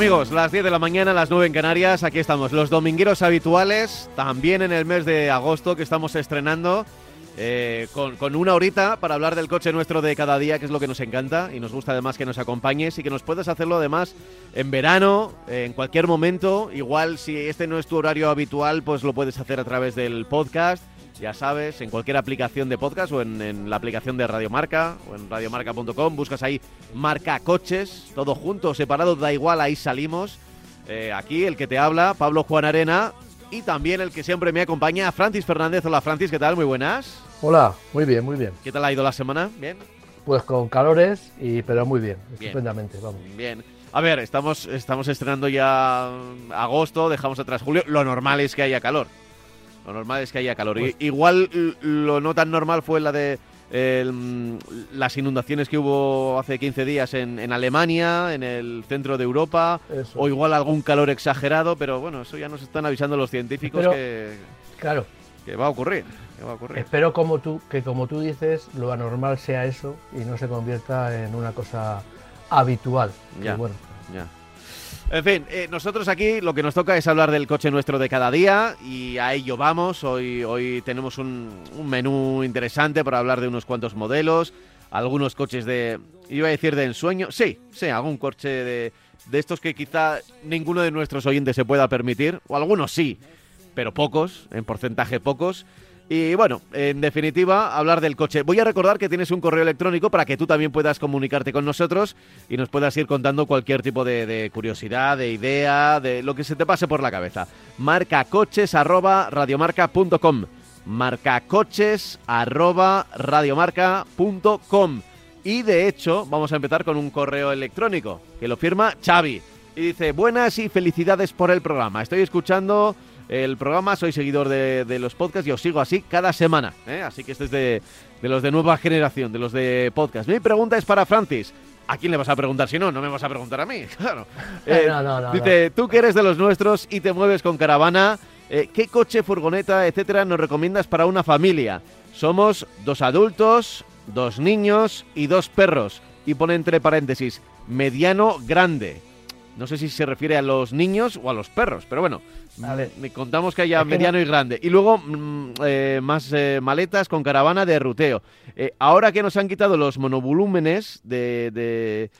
amigos? Las 10 de la mañana, las 9 en Canarias, aquí estamos, los domingueros habituales, también en el mes de agosto que estamos estrenando, eh, con, con una horita para hablar del coche nuestro de cada día, que es lo que nos encanta, y nos gusta además que nos acompañes y que nos puedes hacerlo además en verano, en cualquier momento, igual si este no es tu horario habitual, pues lo puedes hacer a través del podcast. Ya sabes, en cualquier aplicación de podcast o en, en la aplicación de Radiomarca o en radiomarca.com, buscas ahí Marca Coches, todo junto, separado, da igual, ahí salimos. Eh, aquí el que te habla, Pablo Juan Arena, y también el que siempre me acompaña, Francis Fernández. Hola Francis, ¿qué tal? Muy buenas. Hola, muy bien, muy bien. ¿Qué tal ha ido la semana? ¿Bien? Pues con calores, y, pero muy bien, Bien. estupendamente, vamos. Bien. A ver, estamos, estamos estrenando ya agosto, dejamos atrás julio. Lo normal es que haya calor. Lo normal es que haya calor. Pues- Igual lo no tan normal fue la de el, las inundaciones que hubo hace 15 días en, en Alemania, en el centro de Europa, Eso. o igual algún calor exagerado, pero bueno, eso ya nos están avisando los científicos Pero- que, Claro, que va a ocurrir. que va a ocurrir. espero como tú, que como tú dices, lo anormal sea eso y no se convierta en una cosa habitual. que Ya. bueno, Ya. En fin, eh, nosotros aquí lo que nos toca es hablar del coche nuestro de cada día y a ello vamos. Hoy, hoy tenemos un, un menú interesante para hablar de unos cuantos modelos, algunos coches de, iba a decir de ensueño, sí, sí, algún coche de, de estos que quizá ninguno de nuestros oyentes se pueda permitir, o algunos sí, pero pocos, en porcentaje pocos. Y bueno, en definitiva, hablar del coche. Voy a recordar que tienes un correo electrónico para que tú también puedas comunicarte con nosotros y nos puedas ir contando cualquier tipo de, curiosidad, de idea, de lo que se te pase por la cabeza. Marcacoches arroba radiomarca.com. Arroba radiomarca.com. Y de hecho, vamos a empezar con un correo electrónico que lo firma Xavi. Y dice, buenas y felicidades por el programa. Estoy escuchando el programa, soy seguidor de, de los podcasts y os sigo así cada semana. ¿eh? Así que este es de, de los de nueva generación, de los de podcast. Mi pregunta es para Francis. ¿A quién le vas a preguntar si no? No me vas a preguntar a mí, claro. Eh, No, no, no, dice, tú que eres de los nuestros y te mueves con caravana, eh, ¿qué coche, furgoneta, etcétera nos recomiendas para una familia? Somos dos adultos, dos niños y dos perros. Y pone entre paréntesis, mediano grande. No sé si se refiere a los niños o a los perros, pero bueno, ver. me contamos que haya mediano y grande. Y luego mm, eh, más eh, maletas con caravana de ruteo. Eh, ahora que nos han quitado los monovolúmenes de, de,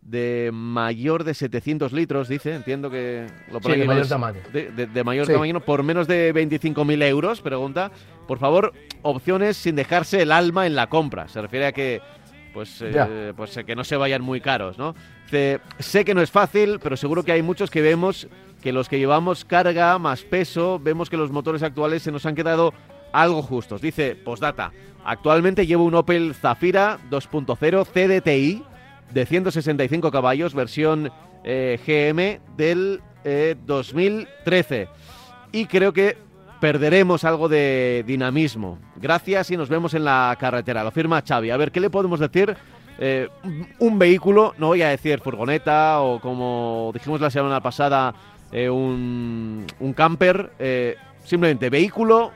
de mayor de 700 litros, dice, entiendo que lo Sí, de mayor tamaño. De, de- de mayor Sí. tamaño, por menos de 25.000 euros, pregunta. Por favor, opciones sin dejarse el alma en la compra. Se refiere a que pues, eh, pues eh, que no se vayan muy caros, ¿no? Sé que no es fácil, pero seguro que hay muchos que vemos que los que llevamos carga más peso, vemos que los motores actuales se nos han quedado algo justos. Dice, postdata, actualmente llevo un Opel Zafira 2.0 CDTI de 165 caballos, versión eh, GM del eh, 2013. Y creo que perderemos algo de dinamismo. Gracias y nos vemos en la carretera. Lo firma Xavi. A ver, ¿qué le podemos decir? Eh, un- vehículo, no voy a decir furgoneta o como dijimos la semana pasada, eh, un, un camper. eh, simplemente vehículo,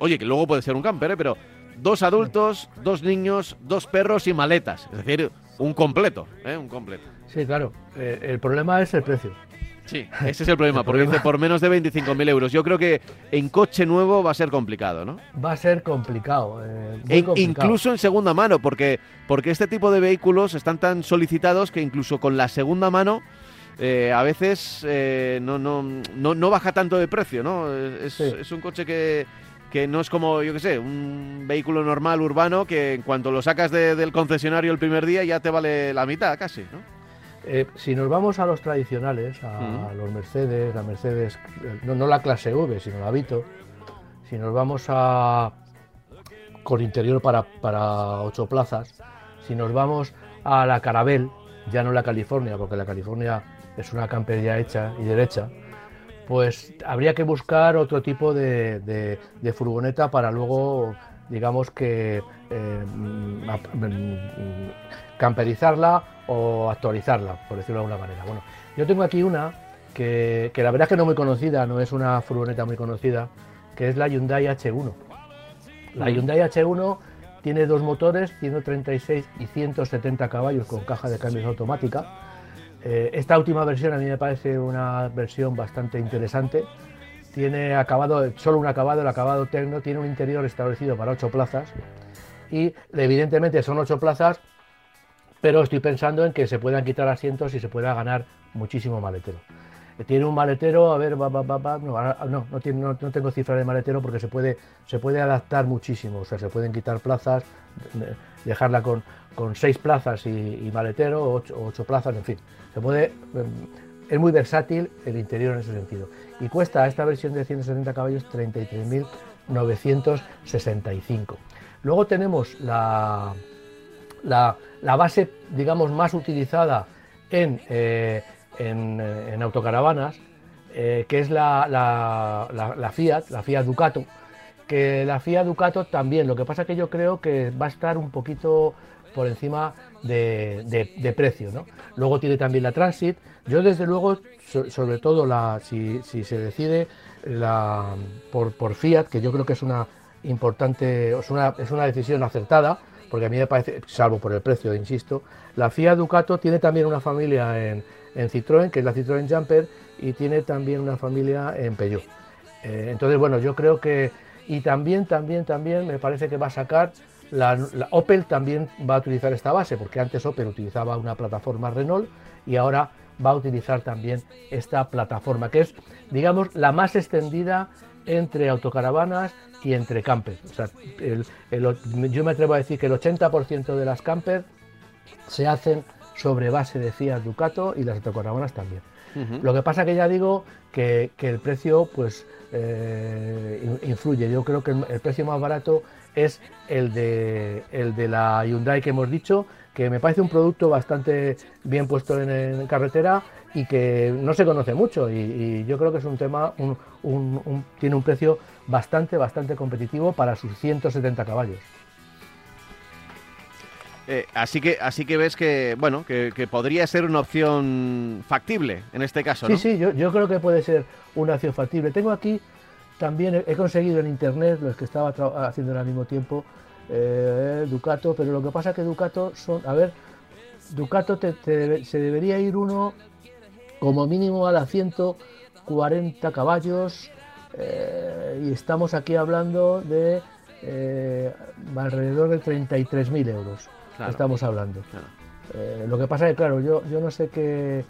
oye, que luego puede ser un camper, pero dos adultos, dos niños, dos perros y maletas. Es decir, un completo, un completo. Sí, claro. el problema es el precio. Sí, ese es el problema, El porque problema- dice por menos de 25.000 euros. Yo creo que en coche nuevo va a ser complicado, ¿no? Va a ser complicado. eh, muy complicado. incluso en segunda mano, porque, porque este tipo de vehículos están tan solicitados que incluso con la segunda mano eh, a veces eh, no, no, no, no baja tanto de precio, ¿no? Es, Sí. es un coche que, que no es como, yo qué sé, un vehículo normal urbano que en cuanto lo sacas de- del concesionario el primer día ya te vale la mitad casi, ¿no? Eh, si nos vamos a los tradicionales, a los Mercedes, la Mercedes, eh, no, no la clase V, sino la Vito, si nos vamos a con interior para, para ocho plazas, si nos vamos a la Carabel, ya no la California, porque la California es una camper ya hecha y derecha, pues habría que buscar otro tipo de, furgoneta para luego, digamos que, eh, mm, mm, camperizarla o actualizarla, por decirlo de alguna manera. Bueno, yo tengo aquí una que, que la verdad es que no muy conocida, no es una furgoneta muy conocida, que es la Hyundai H1. La mm. Hyundai H1 tiene dos motores, 136 y 170 caballos con caja de cambios automática. Eh, esta última versión a mí me parece una versión bastante interesante. Tiene acabado, solo un acabado, el acabado tecno, tiene un interior establecido para ocho plazas y evidentemente son ocho plazas, pero estoy pensando en que se puedan quitar asientos y se pueda ganar muchísimo maletero. Tiene un maletero, a ver, va, va, va, no, no, tiene, no, tengo cifra de maletero porque se puede, se puede adaptar muchísimo, o sea, se pueden quitar plazas, dejarla con, con seis plazas y, maletero, ocho, ocho, plazas, en fin, se puede, em, es muy versátil el interior en ese sentido. Y cuesta esta versión de 170 caballos 33.965. Luego tenemos la, la, la, base, digamos, más utilizada en... Eh, en, autocaravanas, eh, que es la, la, Fiat, la Fiat Ducato, que la Fiat Ducato también, lo que pasa que yo creo que va a estar un poquito por encima de, precio. ¿no? Luego tiene también la Transit. Yo desde luego, sobre todo la, si, se decide la, por, por, Fiat, que yo creo que es una importante, es una, es una decisión acertada, porque a mí me parece, salvo por el precio, insisto, la Fiat Ducato tiene también una familia en, en Citroën, que es la Citroën Jumper, y tiene también una familia en Peugeot. Eh, entonces, bueno, yo creo que, y también, también, también me parece que va a sacar, la, Opel también va a utilizar esta base, porque antes Opel utilizaba una plataforma Renault y ahora va a utilizar también esta plataforma, que es, digamos, la más extendida entre autocaravanas y entre campers. O sea, yo me atrevo a decir que el 80% de las campers se hacen sobre base de Fiat Ducato y las autocaravanas también. Lo que pasa que ya digo que, el precio pues eh, influye. Yo creo que el, precio más barato es el de, el de la Hyundai que hemos dicho, que me parece un producto bastante bien puesto en, carretera y que no se conoce mucho y, yo creo que es un tema, tiene un precio bastante, bastante competitivo para sus 170 caballos. Eh, así que así que ves que bueno que, podría ser una opción factible en este caso, ¿no? Sí, sí, yo, creo que puede ser una opción factible. Tengo aquí también he, conseguido en internet los que estaba haciendo al mismo tiempo eh, Ducato, pero lo que pasa es que Ducato son, a ver, Ducato se debería ir uno como mínimo a la 140 caballos eh, y estamos aquí hablando de alrededor de 33.000 euros estamos hablando. Eh, lo que pasa es que, claro, yo, yo no sé qué,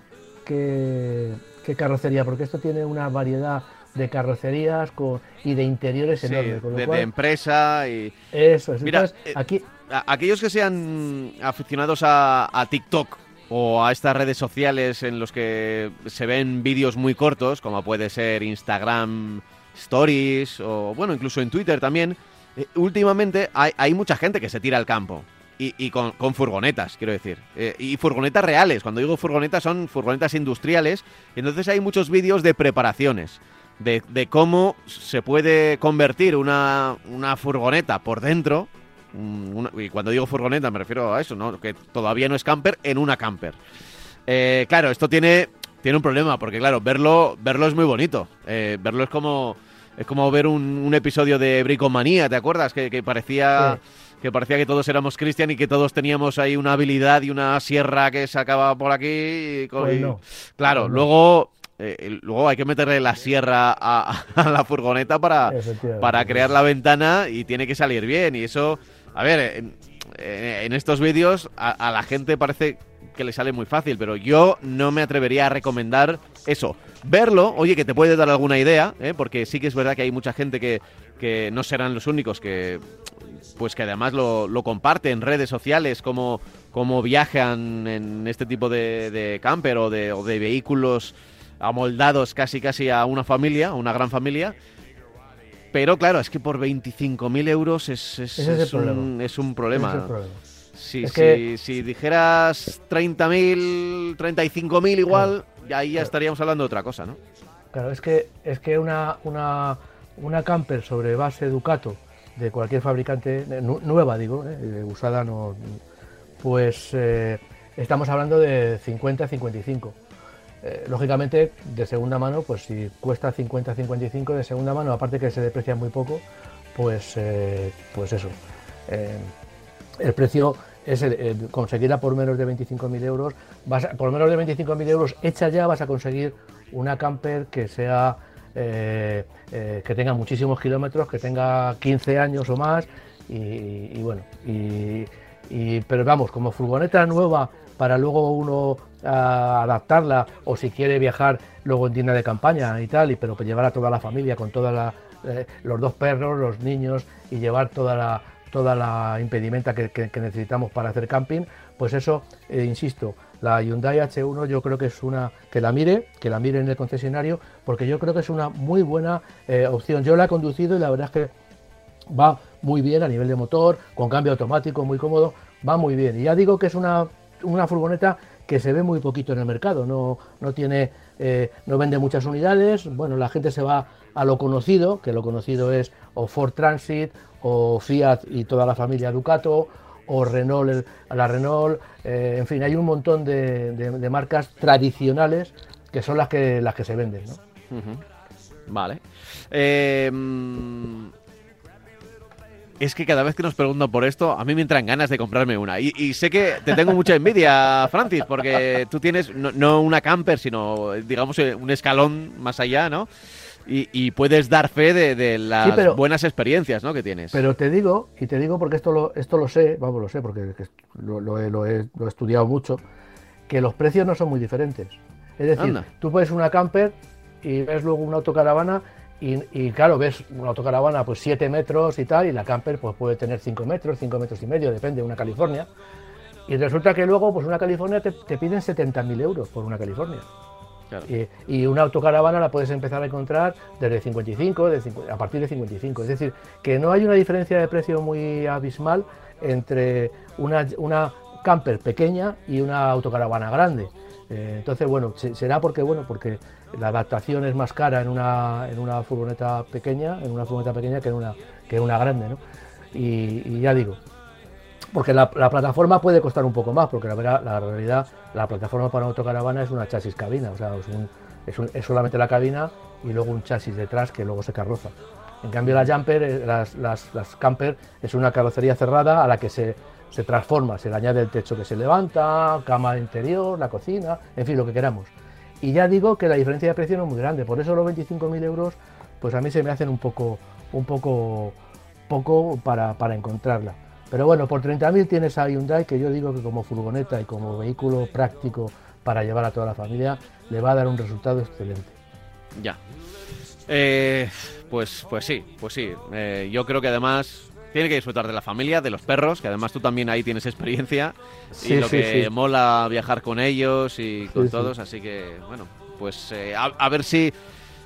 qué, carrocería, porque esto tiene una variedad de carrocerías con, y de interiores enormes. de, empresa y... Eso es. Mira, eh, aquí... aquellos que sean aficionados a, TikTok o a estas redes sociales en los que se ven vídeos muy cortos, como puede ser Instagram Stories o, bueno, incluso en Twitter también, eh, últimamente hay, mucha gente que se tira al campo y, con, furgonetas, quiero decir. Eh, y furgonetas reales. Cuando digo furgonetas son furgonetas industriales. Entonces hay muchos vídeos de preparaciones. De, cómo se puede convertir una, furgoneta por dentro. y cuando digo furgoneta me refiero a eso, ¿no? Que todavía no es camper en una camper. Eh, claro, esto tiene, tiene un problema, porque claro, verlo, verlo es muy bonito. Eh, verlo es como, es como ver un, episodio de Bricomanía, ¿te acuerdas? Que, parecía que parecía que todos éramos Cristian y que todos teníamos ahí una habilidad y una sierra que sacaba por aquí. Pues claro, luego eh, luego hay que meterle la sierra a, la furgoneta para, para crear la ventana y tiene que salir bien. Y eso, a ver, en, estos vídeos a, la gente parece que le sale muy fácil, pero yo no me atrevería a recomendar eso. Verlo, oye, que te puede dar alguna idea, ¿eh? porque sí que es verdad que hay mucha gente que, que no serán los únicos que pues que además lo, lo comparte en redes sociales, como, como viajan en este tipo de, camper o de, o de, vehículos amoldados casi casi a una familia, a una gran familia. Pero claro, es que por 25.000 euros es, es, es, un, es, un, problema. Si, si, si dijeras 30.000, 35.000 igual, ahí ya estaríamos hablando de otra cosa, ¿no? Claro, es que, es que una, una, una camper sobre base Ducato de cualquier fabricante, nueva digo, eh, usada no, pues eh, estamos hablando de 50-55. Eh, lógicamente, de segunda mano, pues si cuesta 50-55 de segunda mano, aparte que se deprecia muy poco, pues, pues eso. el precio es conseguirla por menos de 25.000 euros. Por menos de 25.000 euros hecha ya vas a conseguir una camper que sea eh, eh, que tenga muchísimos kilómetros, que tenga 15 años o más y, bueno, y, pero vamos, como furgoneta nueva para luego uno adaptarla o si quiere viajar luego en tienda de campaña y tal, y, pero llevar a toda la familia con toda eh, los dos perros, los niños y llevar toda la, toda la impedimenta que, necesitamos para hacer camping, pues eso, insisto, la Hyundai H1 yo creo que es una que la mire, que la mire en el concesionario, porque yo creo que es una muy buena eh, opción. Yo la he conducido y la verdad es que va muy bien a nivel de motor, con cambio automático, muy cómodo, va muy bien. Y ya digo que es una, una furgoneta que se ve muy poquito en el mercado, no, no tiene, eh, no vende muchas unidades, bueno, la gente se va a lo conocido, que lo conocido es o Ford Transit o Fiat y toda la familia Ducato o Renault, la Renault, eh, en fin, hay un montón de, marcas tradicionales que son las que, las que se venden. Vale. Em, es que cada vez que nos pregunto por esto, a mí me entran ganas de comprarme una. Y, sé que te tengo mucha envidia, Francis, porque tú tienes no, no, una camper, sino, digamos, un escalón más allá, ¿no? Y, puedes dar fe de, las buenas experiencias ¿no? que tienes. Pero te digo, y te digo porque esto lo, esto lo sé, vamos, lo sé porque lo, he, estudiado mucho, que los precios no son muy diferentes. Es decir, tú puedes una camper y ves luego una autocaravana y, claro, ves una autocaravana pues 7 metros y tal, y la camper pues puede tener 5 metros, 5 metros y medio, depende, de una California. Y resulta que luego pues una California te, te piden 70.000 euros por una California. Y, una autocaravana la puedes empezar a encontrar desde 55, a partir de 55. Es decir, que no hay una diferencia de precio muy abismal entre una, camper pequeña y una autocaravana grande. Eh, entonces, bueno, será porque, bueno, porque la adaptación es más cara en una, en una furgoneta pequeña, en una furgoneta pequeña que en una, que en una grande, ¿no? y ya digo, porque la, plataforma puede costar un poco más, porque la, la realidad, la plataforma para una autocaravana es una chasis cabina, o sea, es, solamente la cabina y luego un chasis detrás que luego se carroza. En cambio, la jumper, eh, las, las, camper, es una carrocería cerrada a la que se, se, transforma, se le añade el techo que se levanta, cama interior, la cocina, en fin, lo que queramos. Y ya digo que la diferencia de precio no es muy grande, por eso los 25.000 euros, pues a mí se me hacen un poco, un poco, poco para, para encontrarla. Pero bueno, por 30.000 tienes a Hyundai que yo digo que como furgoneta y como vehículo práctico para llevar a toda la familia le va a dar un resultado excelente. Ya. Eh, pues, pues sí, pues sí. Eh, yo creo que además tiene que disfrutar de la familia, de los perros, que además tú también ahí tienes experiencia y lo que mola viajar con ellos y con todos, así que bueno, pues eh, a, ver si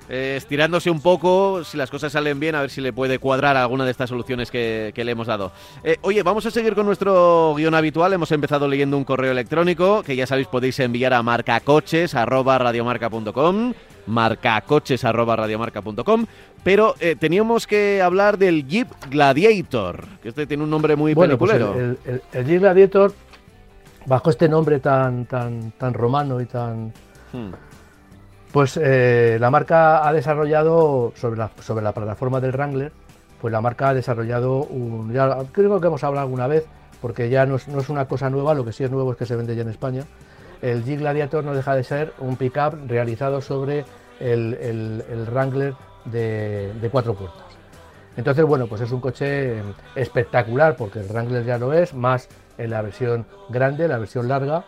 eh, estirándose un poco, si las cosas salen bien, a ver si le puede cuadrar alguna de estas soluciones que, le hemos dado. Eh, oye, vamos a seguir con nuestro guion habitual. Hemos empezado leyendo un correo electrónico que ya sabéis podéis enviar a marcacoches.radiomarca.com marcacoches.radiomarca.com pero eh, teníamos que hablar del Jeep Gladiator, que este tiene un nombre muy bueno, pues el, Jeep Gladiator, bajo este nombre tan, tan, tan romano y tan... Hmm. Pues eh, la marca ha desarrollado, sobre la, sobre la plataforma del Wrangler, pues la marca ha desarrollado un. Ya, creo que hemos hablado alguna vez, porque ya no es, una cosa nueva, lo que sí es nuevo es que se vende ya en España. El Jeep Gladiator no deja de ser un pickup realizado sobre el, Wrangler de, de, cuatro puertas. Entonces, bueno, pues es un coche espectacular, porque el Wrangler ya lo es, más en la versión grande, la versión larga.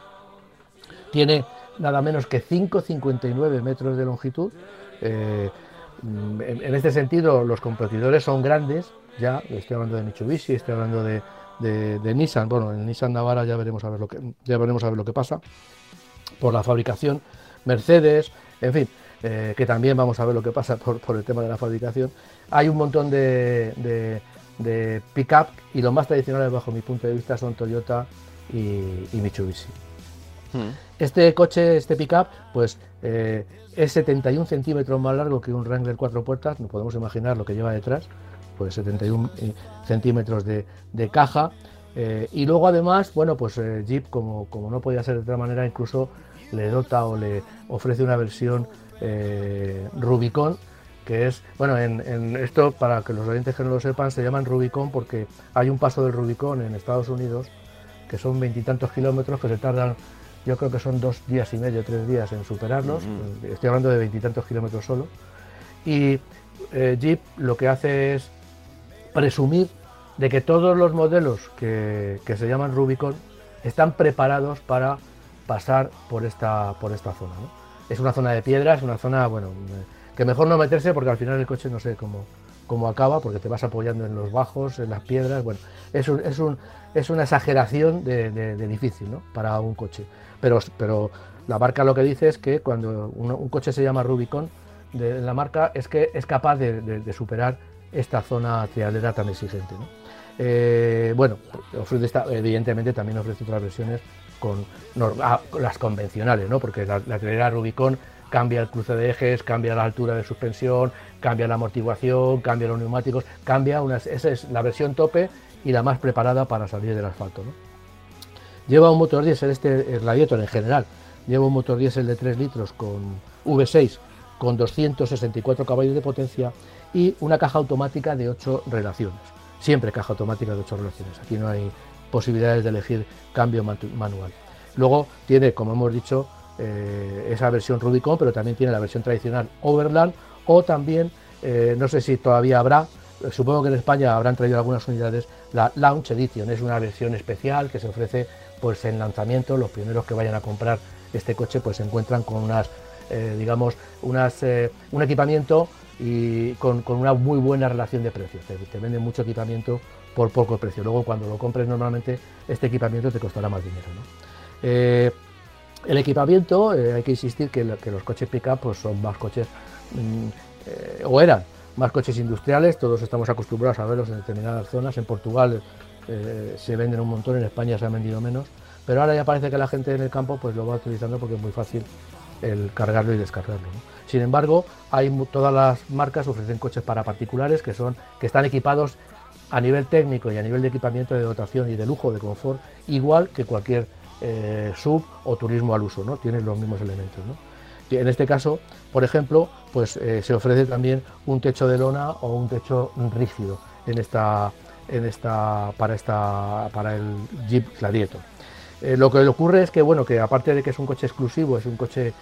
Tiene nada menos que 5,59 metros de longitud. Eh, en, este sentido, los competidores son grandes, ya estoy hablando de Mitsubishi, estoy hablando de, Nissan. Bueno, en Nissan Navara ya veremos a ver lo que ya veremos a ver lo que pasa por la fabricación. Mercedes, en fin, eh, que también vamos a ver lo que pasa por, el tema de la fabricación. Hay un montón de, pick-up y los más tradicionales bajo mi punto de vista son Toyota y Mitsubishi. Mm. Este coche, este pickup, pues eh, es 71 centímetros más largo que un Wrangler cuatro puertas, no podemos imaginar lo que lleva detrás, pues 71 eh, centímetros de, caja. Eh, y luego además, bueno, pues Jeep, como, no podía ser de otra manera, incluso le dota o le ofrece una versión Rubicon, que es, bueno, en, esto, para que los oyentes que no lo sepan, se llaman Rubicon porque hay un paso del Rubicon en Estados Unidos, que son veintitantos kilómetros que se tardan, yo creo que son dos días y medio, tres días en superarlos, estoy hablando de veintitantos kilómetros solo, y eh, Jeep lo que hace es presumir de que todos los modelos que, se llaman Rubicon están preparados para pasar por esta, por esta zona. Es una zona de piedra, es una zona, bueno, que mejor no meterse porque al final el coche no sé cómo, cómo acaba, porque te vas apoyando en los bajos, en las piedras, bueno, es, un, es, un, es una exageración de, difícil ¿no? para un coche. Pero, la marca lo que dice es que cuando un, coche se llama Rubicon, de, la marca es que es capaz de, superar esta zona trialera tan exigente. Eh, bueno, evidentemente también ofrece otras versiones con ah, las convencionales, ¿no? porque la, la Rubicon cambia el cruce de ejes, cambia la altura de suspensión, cambia la amortiguación, cambia los neumáticos, cambia unas, esa es la versión tope y la más preparada para salir del asfalto. Lleva un motor diésel, este Gladiator en general, lleva un motor diésel de 3 litros con V6 con 264 caballos de potencia y una caja automática de 8 relaciones. Siempre caja automática de 8 relaciones. Aquí no hay posibilidades de elegir cambio manual. Luego tiene, como hemos dicho, eh, esa versión Rubicon, pero también tiene la versión tradicional Overland o también, eh, no sé si todavía habrá, eh, supongo que en España habrán traído algunas unidades, la Launch Edition, es una versión especial que se ofrece pues en lanzamiento, los primeros que vayan a comprar este coche pues se encuentran con unas, digamos, unas, un equipamiento y con, una muy buena relación de precios, te, te venden mucho equipamiento por poco precio, luego cuando lo compres normalmente este equipamiento te costará más dinero. El equipamiento, eh, hay que insistir que, los coches pick-up pues, son más coches, mm, eh, o eran más coches industriales, todos estamos acostumbrados a verlos en determinadas zonas. En Portugal eh, se venden un montón, en España se han vendido menos, pero ahora ya parece que la gente en el campo pues, lo va utilizando porque es muy fácil el cargarlo y descargarlo. Sin embargo, hay todas las marcas ofrecen coches para particulares que, son, que están equipados a nivel técnico y a nivel de equipamiento de dotación y de lujo, de confort, igual que cualquier eh, sub o turismo al uso, ¿no? Tienen los mismos elementos. En este caso, por ejemplo, pues eh, se ofrece también un techo de lona o un techo rígido en esta, en esta, para, esta, para el Jeep Gladiator. Eh, lo que le ocurre es que, bueno, que aparte de que es un coche exclusivo, es un coche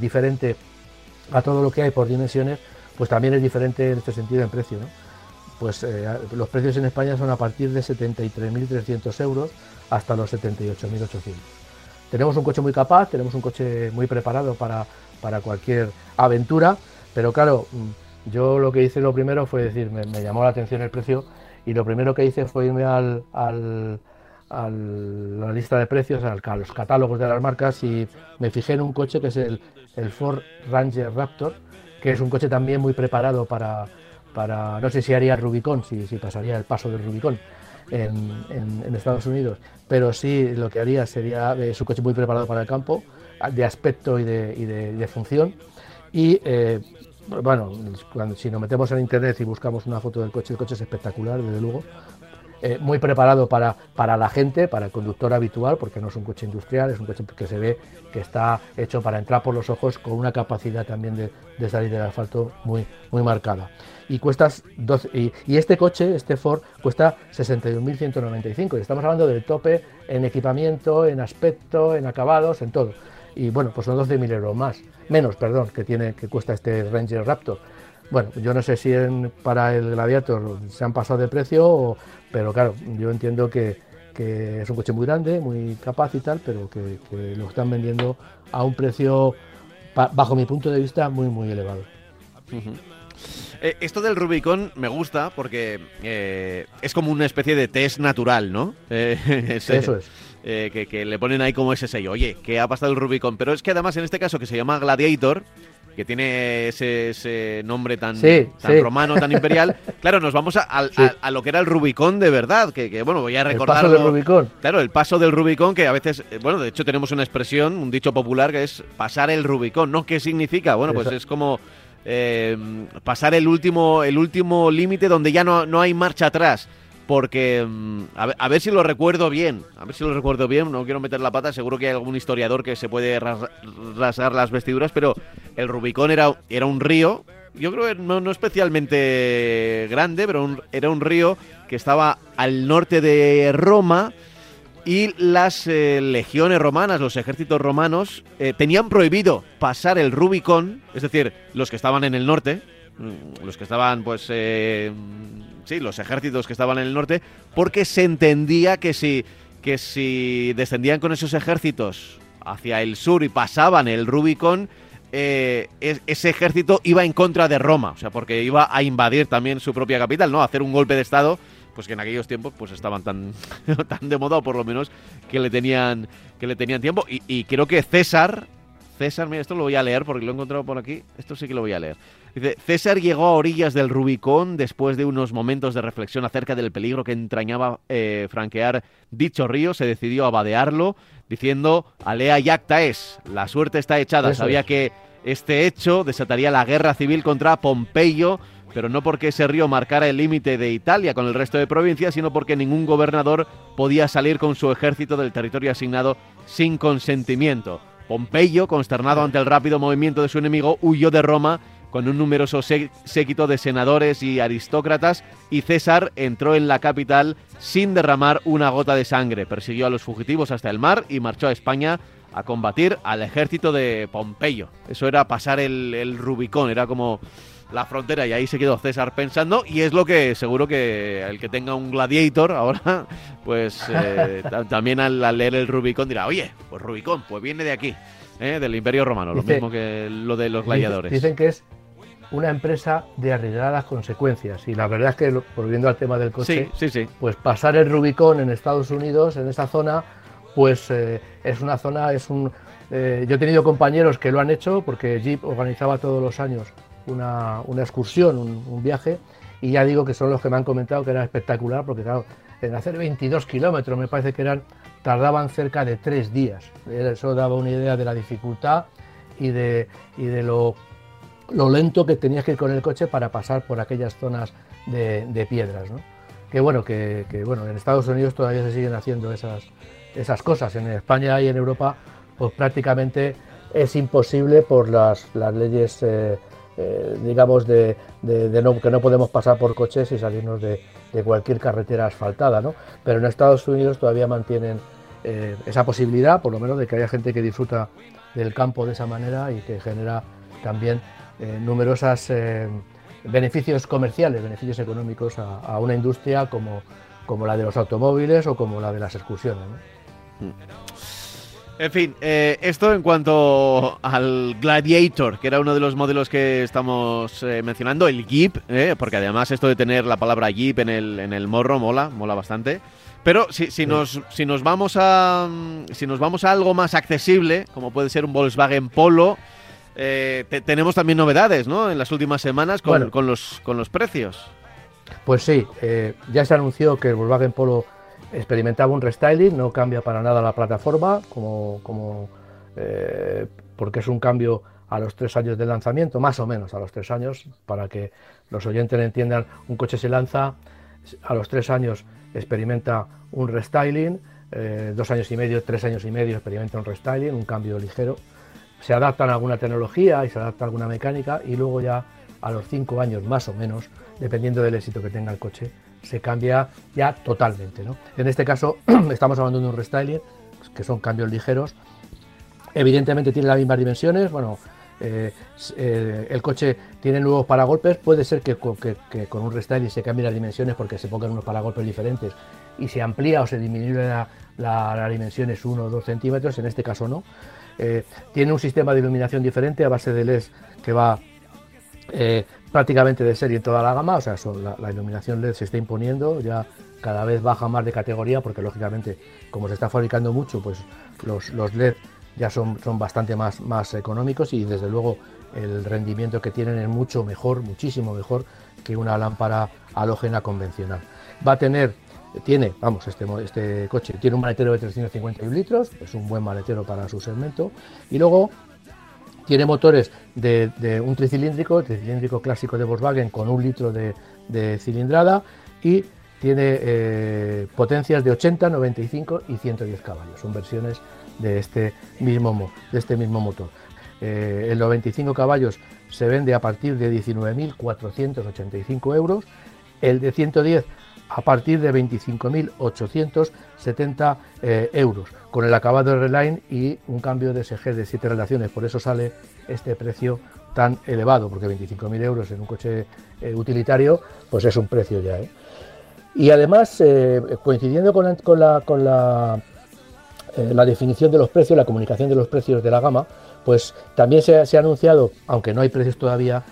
diferente a todo lo que hay por dimensiones, pues también es diferente en este sentido en precio. Pues los precios en España son a partir de 73.300 euros hasta los 78.800. Tenemos un coche muy capaz, tenemos un coche muy preparado para, para cualquier aventura, pero claro, mm, yo lo que hice lo primero fue decir, me, llamó la atención el precio y lo primero que hice fue irme al, al, a la lista de precios, a los catálogos de las marcas y me fijé en un coche que es el, Ford Ranger Raptor, que es un coche también muy preparado para, para no sé si haría Rubicon, si, si pasaría el paso del Rubicon, en, Estados Unidos, pero sí lo que haría sería eh, su coche muy preparado para el campo, de aspecto y de, función. Y eh, bueno, si nos metemos en internet y buscamos una foto del coche, el coche es espectacular, desde luego. Eh, muy preparado para, para la gente, para el conductor habitual, porque no es un coche industrial, es un coche que se ve que está hecho para entrar por los ojos con una capacidad también de, de salir del asfalto muy, muy marcada y cuestas y, este coche, este Ford, cuesta 61.195 y estamos hablando del tope en equipamiento, en aspecto, en acabados, en todo. Y bueno, pues son 12.000 euros más, menos, perdón, que tiene que cuesta este Ranger Raptor. Bueno, yo no sé si para el Gladiator se han pasado de precio, pero claro, yo entiendo que, es un coche muy grande, muy capaz y tal, pero que, lo están vendiendo a un precio, bajo mi punto de vista, muy, muy elevado. Eh, esto del Rubicon me gusta porque eh, es como una especie de test natural, ¿no? Eh, Eso es. Que, le ponen ahí como ese sello. Oye, ¿qué ha pasado el Rubicon? Pero es que además en este caso que se llama Gladiator, que tiene ese, nombre tan, tan romano, tan imperial. claro, nos vamos a, a, lo que era el Rubicón de verdad, que, bueno, voy a recordar. El paso del Rubicón. Claro, el paso del Rubicón, que a veces, eh, bueno, de hecho tenemos una expresión, un dicho popular que es pasar el Rubicón, ¿no? ¿Qué significa? Bueno, pues es como eh, pasar el último el último límite donde ya no, no hay marcha atrás porque mm, a ver, si lo recuerdo bien, a ver si lo recuerdo bien, no quiero meter la pata, seguro que hay algún historiador que se puede rasgar las vestiduras, pero el Rubicón era, era un río, yo creo que no, especialmente grande, pero era un río que estaba al norte de Roma y las eh, legiones romanas, los ejércitos romanos, eh, tenían prohibido pasar el Rubicón, es decir, los que estaban en el norte, los que estaban pues... Eh, sí, los ejércitos que estaban en el norte, porque se entendía que si, que si descendían con esos ejércitos hacia el sur y pasaban el Rubicón, eh, ese ejército iba en contra de Roma, o sea, porque iba a invadir también su propia capital, ¿no? A hacer un golpe de estado, pues que en aquellos tiempos pues estaban tan, tan de moda, o por lo menos que le tenían, que le tenían tiempo. Y, y creo que César, César, mira, esto lo voy a leer porque lo he encontrado por aquí, esto sí que lo voy a leer. Dice, César llegó a orillas del Rubicón después de unos momentos de reflexión acerca del peligro que entrañaba eh, franquear dicho río. Se decidió a vadearlo, diciendo, alea yacta es, la suerte está echada. Sabía que este hecho desataría la guerra civil contra Pompeyo, pero no porque ese río marcara el límite de Italia con el resto de provincias, sino porque ningún gobernador podía salir con su ejército del territorio asignado sin consentimiento. Pompeyo, consternado ante el rápido movimiento de su enemigo, huyó de Roma con un numeroso séquito de senadores y aristócratas, y César entró en la capital sin derramar una gota de sangre. Persiguió a los fugitivos hasta el mar y marchó a España a combatir al ejército de Pompeyo. Eso era pasar el, Rubicón, era como la frontera y ahí se quedó César pensando y es lo que seguro que el que tenga un gladiator ahora, pues eh, también al, leer el Rubicón dirá, oye, pues Rubicón, pues viene de aquí, ¿eh? del Imperio Romano, lo mismo que lo de los gladiadores. Dicen que es una empresa de arriesgadas consecuencias. Y la verdad es que, volviendo al tema del coche, sí, sí, pues pasar el Rubicón en Estados Unidos, en esa zona, pues eh, es una zona, es un... Eh, yo he tenido compañeros que lo han hecho porque Jeep organizaba todos los años una, excursión, un, viaje, y ya digo que son los que me han comentado que era espectacular porque, claro, en hacer 22 kilómetros me parece que eran, tardaban cerca de tres días. Eso daba una idea de la dificultad y de, y de lo lo lento que tenías que ir con el coche para pasar por aquellas zonas de, piedras. ¿no? Que bueno, que, bueno, en Estados Unidos todavía se siguen haciendo esas, esas cosas. En España y en Europa, pues prácticamente es imposible por las, las leyes, eh, eh, digamos, de, no, que no podemos pasar por coches y salirnos de, cualquier carretera asfaltada. ¿no? Pero en Estados Unidos todavía mantienen eh, esa posibilidad, por lo menos, de que haya gente que disfruta del campo de esa manera y que genera también eh, numerosos eh, beneficios comerciales, beneficios económicos a, una industria como, como, la de los automóviles o como la de las excursiones. En fin, eh, esto en cuanto al Gladiator, que era uno de los modelos que estamos mencionando, el Jeep, porque además esto de tener la palabra Jeep en el, en el morro mola, mola bastante. Pero si, si, nos, si, nos vamos a, si nos vamos a algo más accesible, como puede ser un Volkswagen Polo, eh, tenemos también novedades, ¿no? En las últimas semanas con, con, los, con los precios. Pues sí, eh, ya se anunció que el Volkswagen Polo experimentaba un restyling, no cambia para nada la plataforma, como, como eh, porque es un cambio a los tres años de lanzamiento, más o menos a los tres años, para que los oyentes entiendan, un coche se lanza, a los tres años experimenta un restyling, dos años y medio, tres años y medio experimenta un restyling, un cambio ligero, se adaptan a alguna tecnología y se adapta a alguna mecánica y luego ya a los cinco años más o menos, dependiendo del éxito que tenga el coche, se cambia ya totalmente. En este caso estamos hablando de un restyling, que son cambios ligeros. Evidentemente tiene las mismas dimensiones, bueno, eh, eh, el coche tiene nuevos paragolpes, puede ser que, con un restyling se cambien las dimensiones porque se pongan unos paragolpes diferentes y se amplía o se disminuye la, la dimensiones 1 o 2 centímetros, en este caso no. Eh, tiene un sistema de iluminación diferente a base de LEDs que va eh, prácticamente de serie en toda la gama, o sea, la, iluminación LED se está imponiendo, ya cada vez baja más de categoría porque lógicamente como se está fabricando mucho, pues los, los LED ya son, son bastante más, más económicos y desde luego el rendimiento que tienen es mucho mejor, muchísimo mejor que una lámpara halógena convencional. Va a tener, tiene, vamos, este, este coche tiene un maletero de 351 litros, es un buen maletero para su segmento, y luego tiene motores de, un tricilíndrico, tricilíndrico clásico de Volkswagen con un litro de, cilindrada y tiene eh, potencias de 80, 95 y 110 caballos. Son versiones de este mismo, de este mismo motor. Eh, el 95 caballos se vende a partir de 19.485 euros, el de 110 a partir de 25.870 eh, euros, con el acabado de Reline y un cambio de SG de 7 relaciones. Por eso sale este precio tan elevado, porque 25.000 euros en un coche eh, utilitario, pues es un precio ya. ¿eh? Y además, coincidiendo con, la, con la, la, definición de los precios, la comunicación de los precios de la gama, pues también se, se ha anunciado, aunque no hay precios todavía,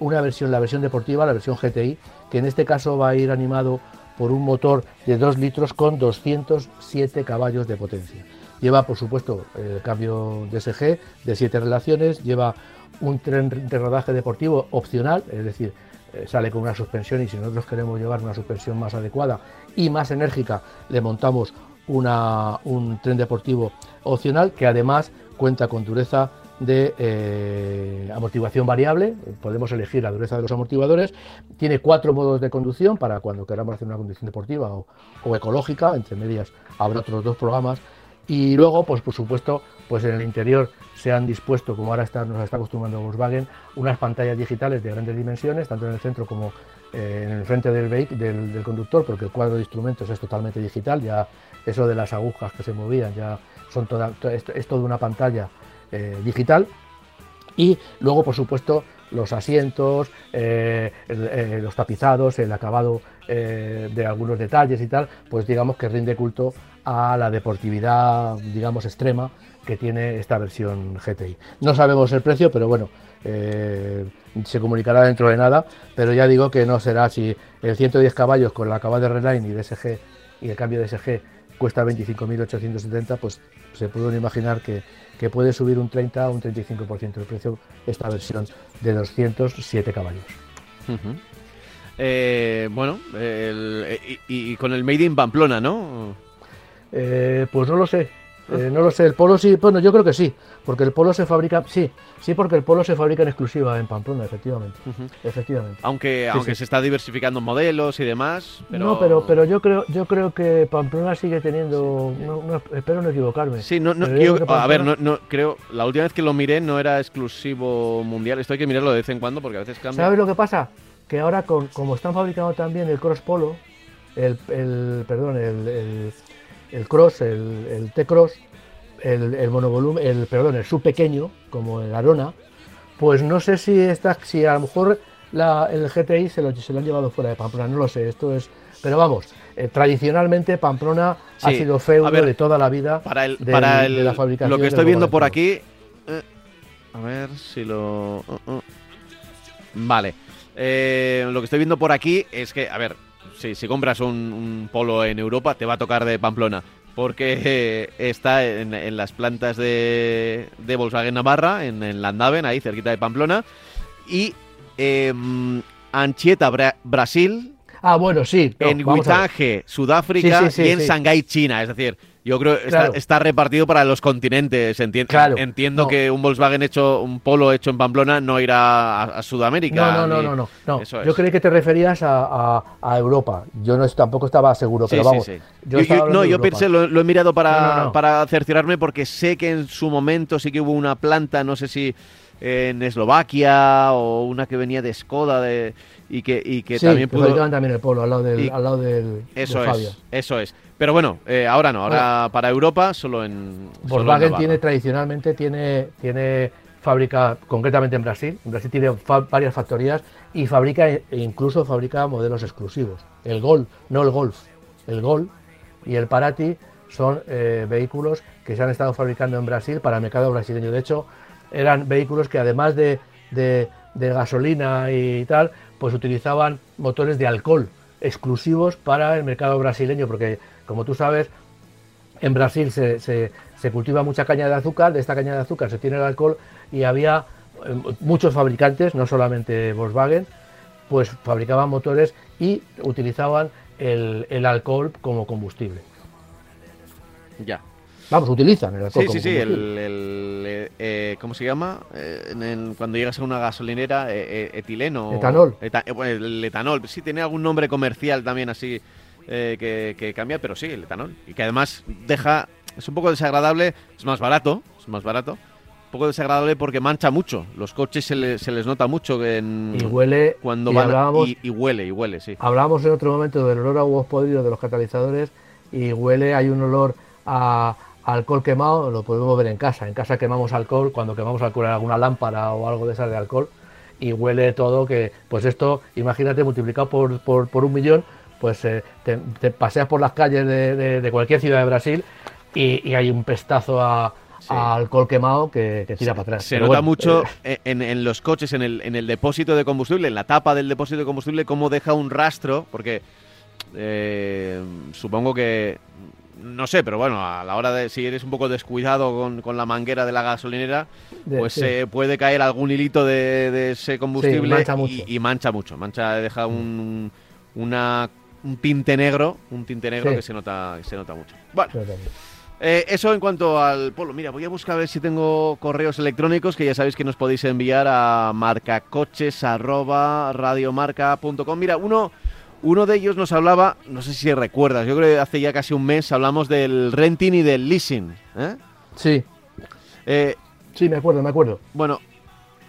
una versión, la versión deportiva, la versión GTI, que en este caso va a ir animado por un motor de 2 litros con 207 caballos de potencia. Lleva, por supuesto, el cambio DSG de 7 relaciones, lleva un tren de rodaje deportivo opcional, es decir, eh, sale con una suspensión y si nosotros queremos llevar una suspensión más adecuada y más enérgica, le montamos un tren deportivo opcional que además cuenta con dureza de eh, amortiguación variable, podemos elegir la dureza de los amortiguadores, tiene cuatro modos de conducción para cuando queramos hacer una conducción deportiva o, ecológica, entre medias habrá otros dos programas, y luego, pues por supuesto, pues en el interior se han dispuesto, como ahora está, nos está acostumbrando Volkswagen, unas pantallas digitales de grandes dimensiones, tanto en el centro como eh, en el frente del, del, del conductor, porque el cuadro de instrumentos es totalmente digital, ya eso de las agujas que se movían, ya son toda, es toda una pantalla eh, digital. Y luego, por supuesto, los asientos, eh, eh, los tapizados, el acabado de algunos detalles y tal, pues digamos que rinde culto a la deportividad, digamos, extrema que tiene esta versión GTI. No sabemos el precio, pero bueno, se comunicará dentro de nada, pero ya digo que no será si el 110 caballos con el acabado de Reline y DSG y el cambio de SG cuesta 25.870, pues se pueden imaginar que que puede subir un 30 o un 35% el precio esta versión de 207 caballos. Eh, bueno, y, con el Made in Pamplona, ¿no? Eh, pues no lo sé. Eh, no lo sé, el polo sí, bueno, yo creo que sí, porque el polo se fabrica, sí, sí, porque el polo se fabrica en exclusiva en Pamplona, efectivamente, efectivamente. Aunque, aunque se está diversificando modelos y demás. No, pero, pero yo creo, yo creo que Pamplona sigue teniendo, espero no equivocarme. Sí, no, no a ver, no, no, creo, la última vez que lo miré no era exclusivo mundial, esto hay que mirarlo de vez en cuando porque a veces cambia. ¿Sabes lo que pasa? Que ahora con, como están fabricando también el cross polo, el, el perdón, el el cross, el, T-cross, el, el, monovolumen, el, perdón, el sub pequeño, como el Arona, pues no sé si está, si a lo mejor el GTI se lo, se lo han llevado fuera de Pamplona, no lo sé, esto es, pero vamos, eh, tradicionalmente Pamplona ha sido feudo de toda la vida para el, para el, de la fabricación. Lo que estoy viendo por aquí, eh, a ver si lo, uh, uh. vale, eh, lo que estoy viendo por aquí es que, a ver, Sí, si compras un, polo en Europa, te va a tocar de Pamplona. Porque está en, las plantas de, de, Volkswagen Navarra, en, en Landaven, ahí cerquita de Pamplona. Y em, Anchieta, Brasil. Ah, bueno, sí. en Huitange, Sudáfrica y en Shanghái, China. Es decir, yo creo que está, repartido para los continentes. entiendo que un Volkswagen hecho, un polo hecho en Pamplona no irá a, Sudamérica. No, no, no, no, no. Yo creí que te referías a, Europa. Yo no tampoco estaba seguro, pero vamos. Yo, no, yo pensé, lo, he mirado para, para cerciorarme porque sé que en su momento sí que hubo una planta, no sé si en Eslovaquia o una que venía de Skoda de, y que, y que también pudo... también el polo al lado del, al lado del eso es, eso es. Pero bueno, eh, ahora no, ahora para Europa solo en. Volkswagen tiene tradicionalmente tiene, tiene fábrica, concretamente en Brasil. En Brasil tiene varias factorías y fabrica e incluso fabrica modelos exclusivos. El Gol, no el Golf, el Gol y el Parati son eh, vehículos que se han estado fabricando en Brasil para el mercado brasileño. De hecho, eran vehículos que además de, de gasolina y tal, pues utilizaban motores de alcohol exclusivos para el mercado brasileño, porque como tú sabes, en Brasil se, cultiva mucha caña de azúcar, de esta caña de azúcar se tiene el alcohol y había muchos fabricantes, no solamente Volkswagen, pues fabricaban motores y utilizaban el, alcohol como combustible. Ya. Vamos, utilizan el alcohol. Sí, sí, sí, el, eh, ¿cómo se llama? Eh, cuando llegas a una gasolinera, eh, etileno. Etanol. el etanol, sí, tiene algún nombre comercial también así que, que, cambia, pero sí, el etanol. Y que además deja, es un poco desagradable, es más barato, es más barato, poco desagradable porque mancha mucho. Los coches se, les nota mucho en, y huele cuando van y, huele y huele, sí. Hablábamos en otro momento del olor a huevos podridos de los catalizadores y huele, hay un olor a, alcohol quemado, lo podemos ver en casa. En casa quemamos alcohol, cuando quemamos alcohol en alguna lámpara o algo de esas de alcohol y huele todo que, pues esto, imagínate multiplicado por, por, un millón, pues eh, te, paseas por las calles de, cualquier ciudad de Brasil y hay un pestazo a alcohol quemado que, tira para atrás. Se nota mucho eh, en, los coches, en el, en el depósito de combustible, en la tapa del depósito de combustible, cómo deja un rastro, porque eh, supongo que no sé, pero bueno, a la hora de si eres un poco descuidado con, la manguera de la gasolinera, pues se puede caer algún hilito de, ese combustible Y, mancha mucho. Mancha, deja un, una, un tinte negro, un tinte negro que se nota, que se nota mucho. Bueno. Eh, eso en cuanto al polo. Mira, voy a buscar a ver si tengo correos electrónicos que ya sabéis que nos podéis enviar a marcacoches@radiomarca.com. Mira, uno uno de ellos nos hablaba, no sé si recuerdas, yo creo que hace ya casi un mes hablamos del renting y del leasing. ¿eh? Sí. Eh, sí, me acuerdo, me acuerdo. Bueno,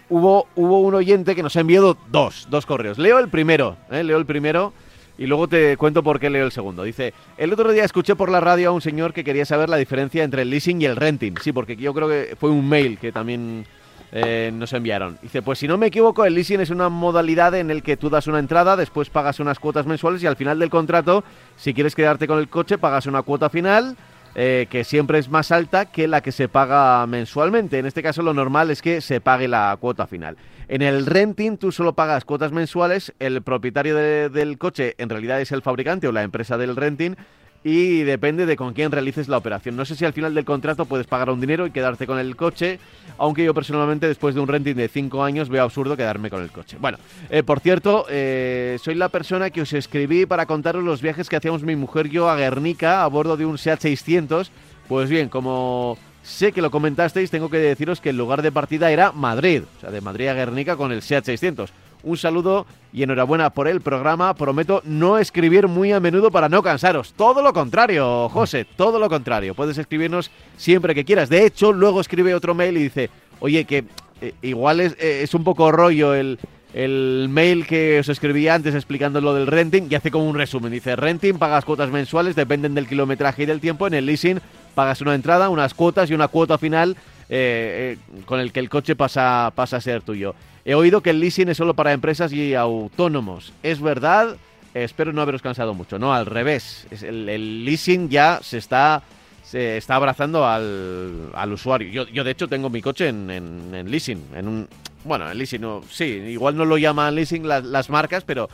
hubo, hubo un oyente que nos ha enviado dos, dos correos. Leo el primero, leo el primero y luego te cuento por qué leo el segundo. Dice, el otro día escuché por la radio a un señor que quería saber la diferencia entre el leasing y el renting. Sí, porque yo creo que fue un mail que también eh, nos enviaron. Dice, pues si no me equivoco, el leasing es una modalidad en el que tú das una entrada, después pagas unas cuotas mensuales y al final del contrato, si quieres quedarte con el coche, pagas una cuota final. Eh, que siempre es más alta que la que se paga mensualmente. En este caso lo normal es que se pague la cuota final. En el renting tú solo pagas cuotas mensuales, el propietario del coche en realidad es el fabricante o la empresa del renting y depende de con quién realices la operación. No sé si al final del contrato puedes pagar un dinero y quedarte con el coche, aunque yo personalmente después de un renting de 5 años veo absurdo quedarme con el coche. Bueno, eh, por cierto, eh, soy la persona que os escribí para contaros los viajes que hacíamos mi mujer y yo a Guernica a bordo de un SEAT 600. Pues bien, como Sé que lo comentasteis, tengo que deciros que el lugar de partida era Madrid, o sea, de Madrid a Guernica con el SEAT 600. Un saludo y enhorabuena por el programa. Prometo no escribir muy a menudo para no cansaros. Todo lo contrario, José, todo lo contrario. Puedes escribirnos siempre que quieras. De hecho, luego escribe otro mail y dice, oye, que eh, igual es, eh, es un poco rollo el, el mail que os escribí antes explicando lo del renting y hace como un resumen. Dice, renting, pagas cuotas mensuales, dependen del kilometraje y del tiempo. En el leasing pagas una entrada, unas cuotas y una cuota final eh, con el que el coche pasa, pasa a ser tuyo. He oído que el leasing es solo para empresas y autónomos. ¿Es verdad? espero no haberos cansado mucho. No, al revés. el, leasing ya se está se está abrazando al, al usuario. Yo, de hecho tengo mi coche en, en, leasing, en un bueno, en leasing no, sí, igual no lo llaman leasing las marcas, pero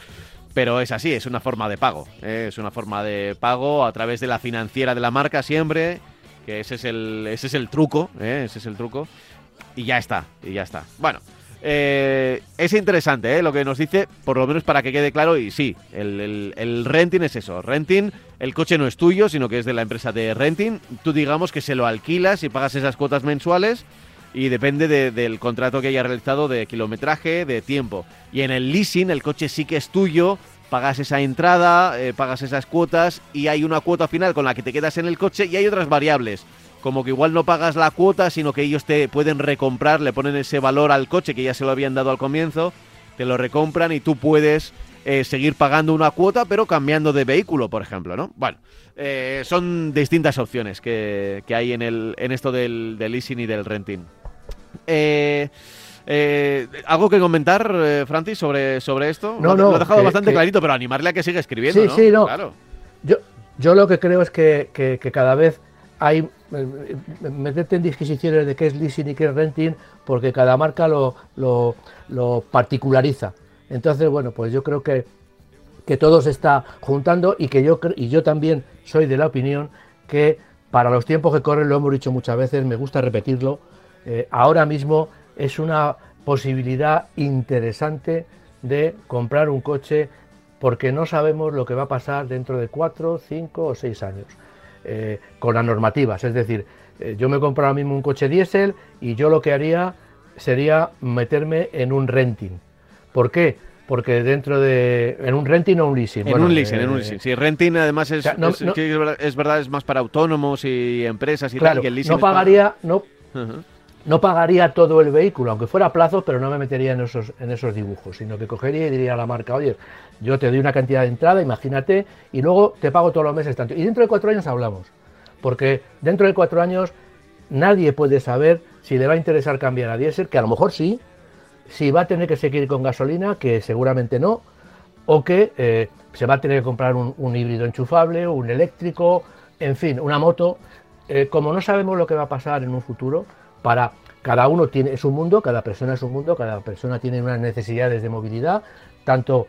pero es así, es una forma de pago. ¿eh? Es una forma de pago a través de la financiera de la marca siempre, que ese es el, ese es el truco, ¿eh? ese es el truco. Y ya está, y ya está. Bueno, eh, es interesante lo que nos dice, por lo menos para que quede claro, y sí, el, el, renting es eso. Renting, el coche no es tuyo, sino que es de la empresa de renting. Tú digamos que se lo alquilas y pagas esas cuotas mensuales y depende del contrato que haya realizado de kilometraje, de tiempo. Y en el leasing el coche sí que es tuyo, pagas esa entrada, eh, pagas esas cuotas y hay una cuota final con la que te quedas en el coche y hay otras variables. Como que igual no pagas la cuota, sino que ellos te pueden recomprar, le ponen ese valor al coche que ya se lo habían dado al comienzo, te lo recompran y tú puedes eh, seguir pagando una cuota, pero cambiando de vehículo, por ejemplo, ¿no? Bueno, eh, son distintas opciones que, hay en, el, en esto del, del leasing y del renting. Eh, eh, ¿Algo que comentar, eh, Francis, sobre, sobre esto? No, lo, he dejado bastante clarito, pero animarle a que siga escribiendo. Sí, sí, no. Yo, yo lo que creo es que, cada vez hay. Meterte en disquisiciones de qué es leasing y qué es renting, porque cada marca lo, lo, particulariza. Entonces, bueno, pues yo creo que, que todo se está juntando y que yo, y yo también soy de la opinión que para los tiempos que corren, lo hemos dicho muchas veces, me gusta repetirlo, eh, ahora mismo es una posibilidad interesante de comprar un coche porque no sabemos lo que va a pasar dentro de cuatro, cinco o seis años eh, con las normativas. Es decir, eh, yo me compro ahora mismo un coche diésel y yo lo que haría sería meterme en un renting. ¿Por qué? Porque dentro de. En un renting o un leasing. En un leasing, en un eh, leasing. Sí, renting además es, es, verdad, es, más para autónomos y empresas y claro, tal. Que el leasing no pagaría. No, no pagaría todo el vehículo, aunque fuera a plazos, pero no me metería en esos, en esos dibujos, sino que cogería y diría a la marca, oye, yo te doy una cantidad de entrada, imagínate, y luego te pago todos los meses tanto. Y dentro de cuatro años hablamos, porque dentro de cuatro años nadie puede saber si le va a interesar cambiar a diésel, que a lo mejor sí, si va a tener que seguir con gasolina, que seguramente no, o que eh, se va a tener que comprar un, híbrido enchufable, un eléctrico, en fin, una moto. Eh, como no sabemos lo que va a pasar en un futuro, para cada uno tiene es un mundo, cada persona es un mundo, cada persona tiene unas necesidades de movilidad, tanto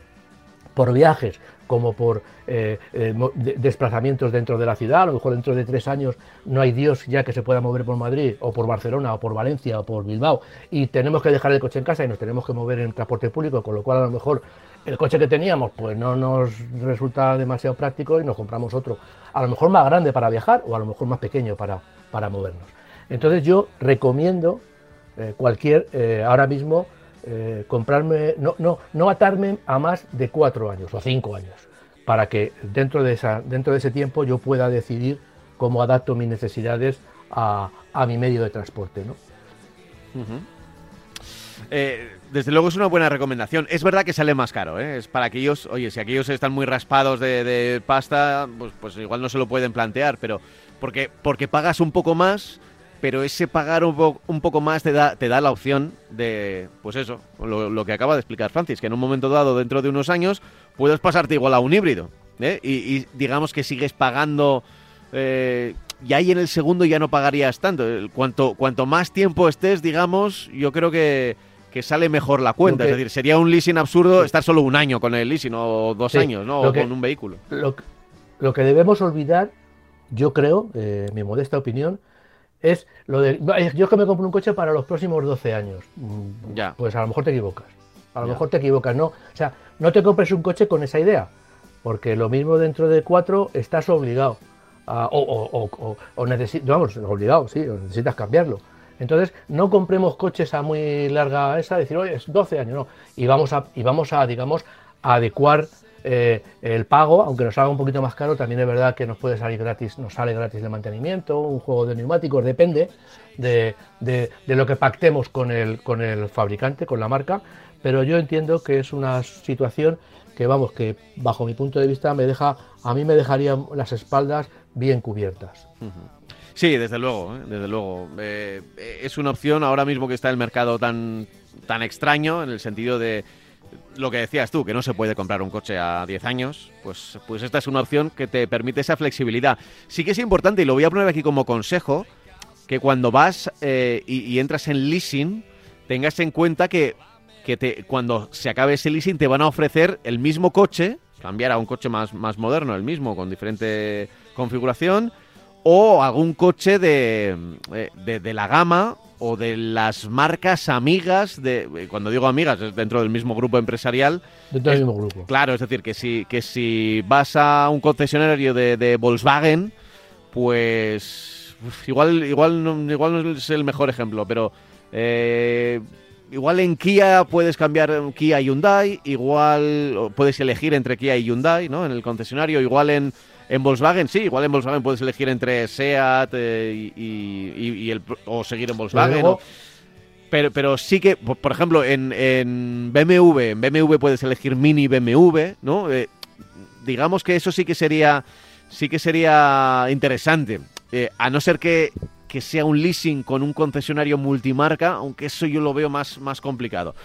por viajes como por eh, eh, desplazamientos dentro de la ciudad. A lo mejor dentro de tres años no hay Dios ya que se pueda mover por Madrid o por Barcelona o por Valencia o por Bilbao y tenemos que dejar el coche en casa y nos tenemos que mover en transporte público, con lo cual a lo mejor el coche que teníamos pues no nos resulta demasiado práctico y nos compramos otro, a lo mejor más grande para viajar o a lo mejor más pequeño para, para movernos. Entonces yo recomiendo eh, cualquier, eh, ahora mismo, eh, comprarme, no, no, no atarme a más de cuatro años o cinco años, para que dentro de, esa, dentro de ese tiempo yo pueda decidir cómo adapto mis necesidades a, mi medio de transporte. ¿no? desde luego es una buena recomendación. Es verdad que sale más caro, Es para aquellos, oye, si aquellos están muy raspados de, pasta, pues, pues, igual no se lo pueden plantear, pero porque, porque pagas un poco más pero ese pagar un, un poco más te da, te da la opción de, pues eso, lo, que acaba de explicar Francis, que en un momento dado, dentro de unos años, puedes pasarte igual a un híbrido. ¿eh? Y, digamos que sigues pagando... Eh, y ahí en el segundo ya no pagarías tanto. Cuanto, cuanto más tiempo estés, digamos, yo creo que, sale mejor la cuenta. es decir, sería un leasing absurdo estar solo un año con el leasing o dos años, ¿no? O con un vehículo. Lo, lo, que debemos olvidar, yo creo, eh, mi modesta opinión, es lo de. Yo es que me compro un coche para los próximos 12 años. Mm, ya. Pues a lo mejor te equivocas. A lo mejor te equivocas, ¿no? O sea, no te compres un coche con esa idea. Porque lo mismo dentro de cuatro estás obligado. o, o, o, vamos, obligado, sí, necesitas cambiarlo. Entonces, no compremos coches a muy larga esa, decir, oye, es 12 años, no. Y vamos a, y vamos a digamos, a adecuar eh, el pago, aunque nos salga un poquito más caro, también es verdad que nos puede salir gratis, nos sale gratis de mantenimiento, un juego de neumáticos, depende de, lo que pactemos con el, con el fabricante, con la marca, pero yo entiendo que es una situación que vamos, que bajo mi punto de vista me deja, a mí me dejaría las espaldas bien cubiertas. Sí, desde luego, ¿eh? desde luego. Eh, es una opción ahora mismo que está el mercado tan, tan extraño en el sentido de lo que decías tú, que no se puede comprar un coche a 10 años, pues, pues esta es una opción que te permite esa flexibilidad. Sí que es importante, y lo voy a poner aquí como consejo, que cuando vas eh, y, entras en leasing, tengas en cuenta que, que te, cuando se acabe ese leasing te van a ofrecer el mismo coche, cambiar a un coche más, más moderno, el mismo, con diferente configuración, o algún coche de, eh, de, de la gama o de las marcas amigas de cuando digo amigas es dentro del mismo grupo empresarial. Dentro del mismo grupo. claro es decir que si que si vas a un concesionario de, Volkswagen pues igual igual no, igual no es el mejor ejemplo pero eh, igual en Kia puedes cambiar Kia y Hyundai igual puedes elegir entre Kia y Hyundai no en el concesionario igual en en Volkswagen, sí, igual en Volkswagen puedes elegir entre SEAT eh, y, el, o seguir en Volkswagen. pero, pero sí que, por ejemplo, en, en, BMW, en BMW puedes elegir mini BMW, ¿no? Eh, digamos que eso sí que sería, sí que sería interesante. Eh, a no ser que, que, sea un leasing con un concesionario multimarca, aunque eso yo lo veo más, más complicado.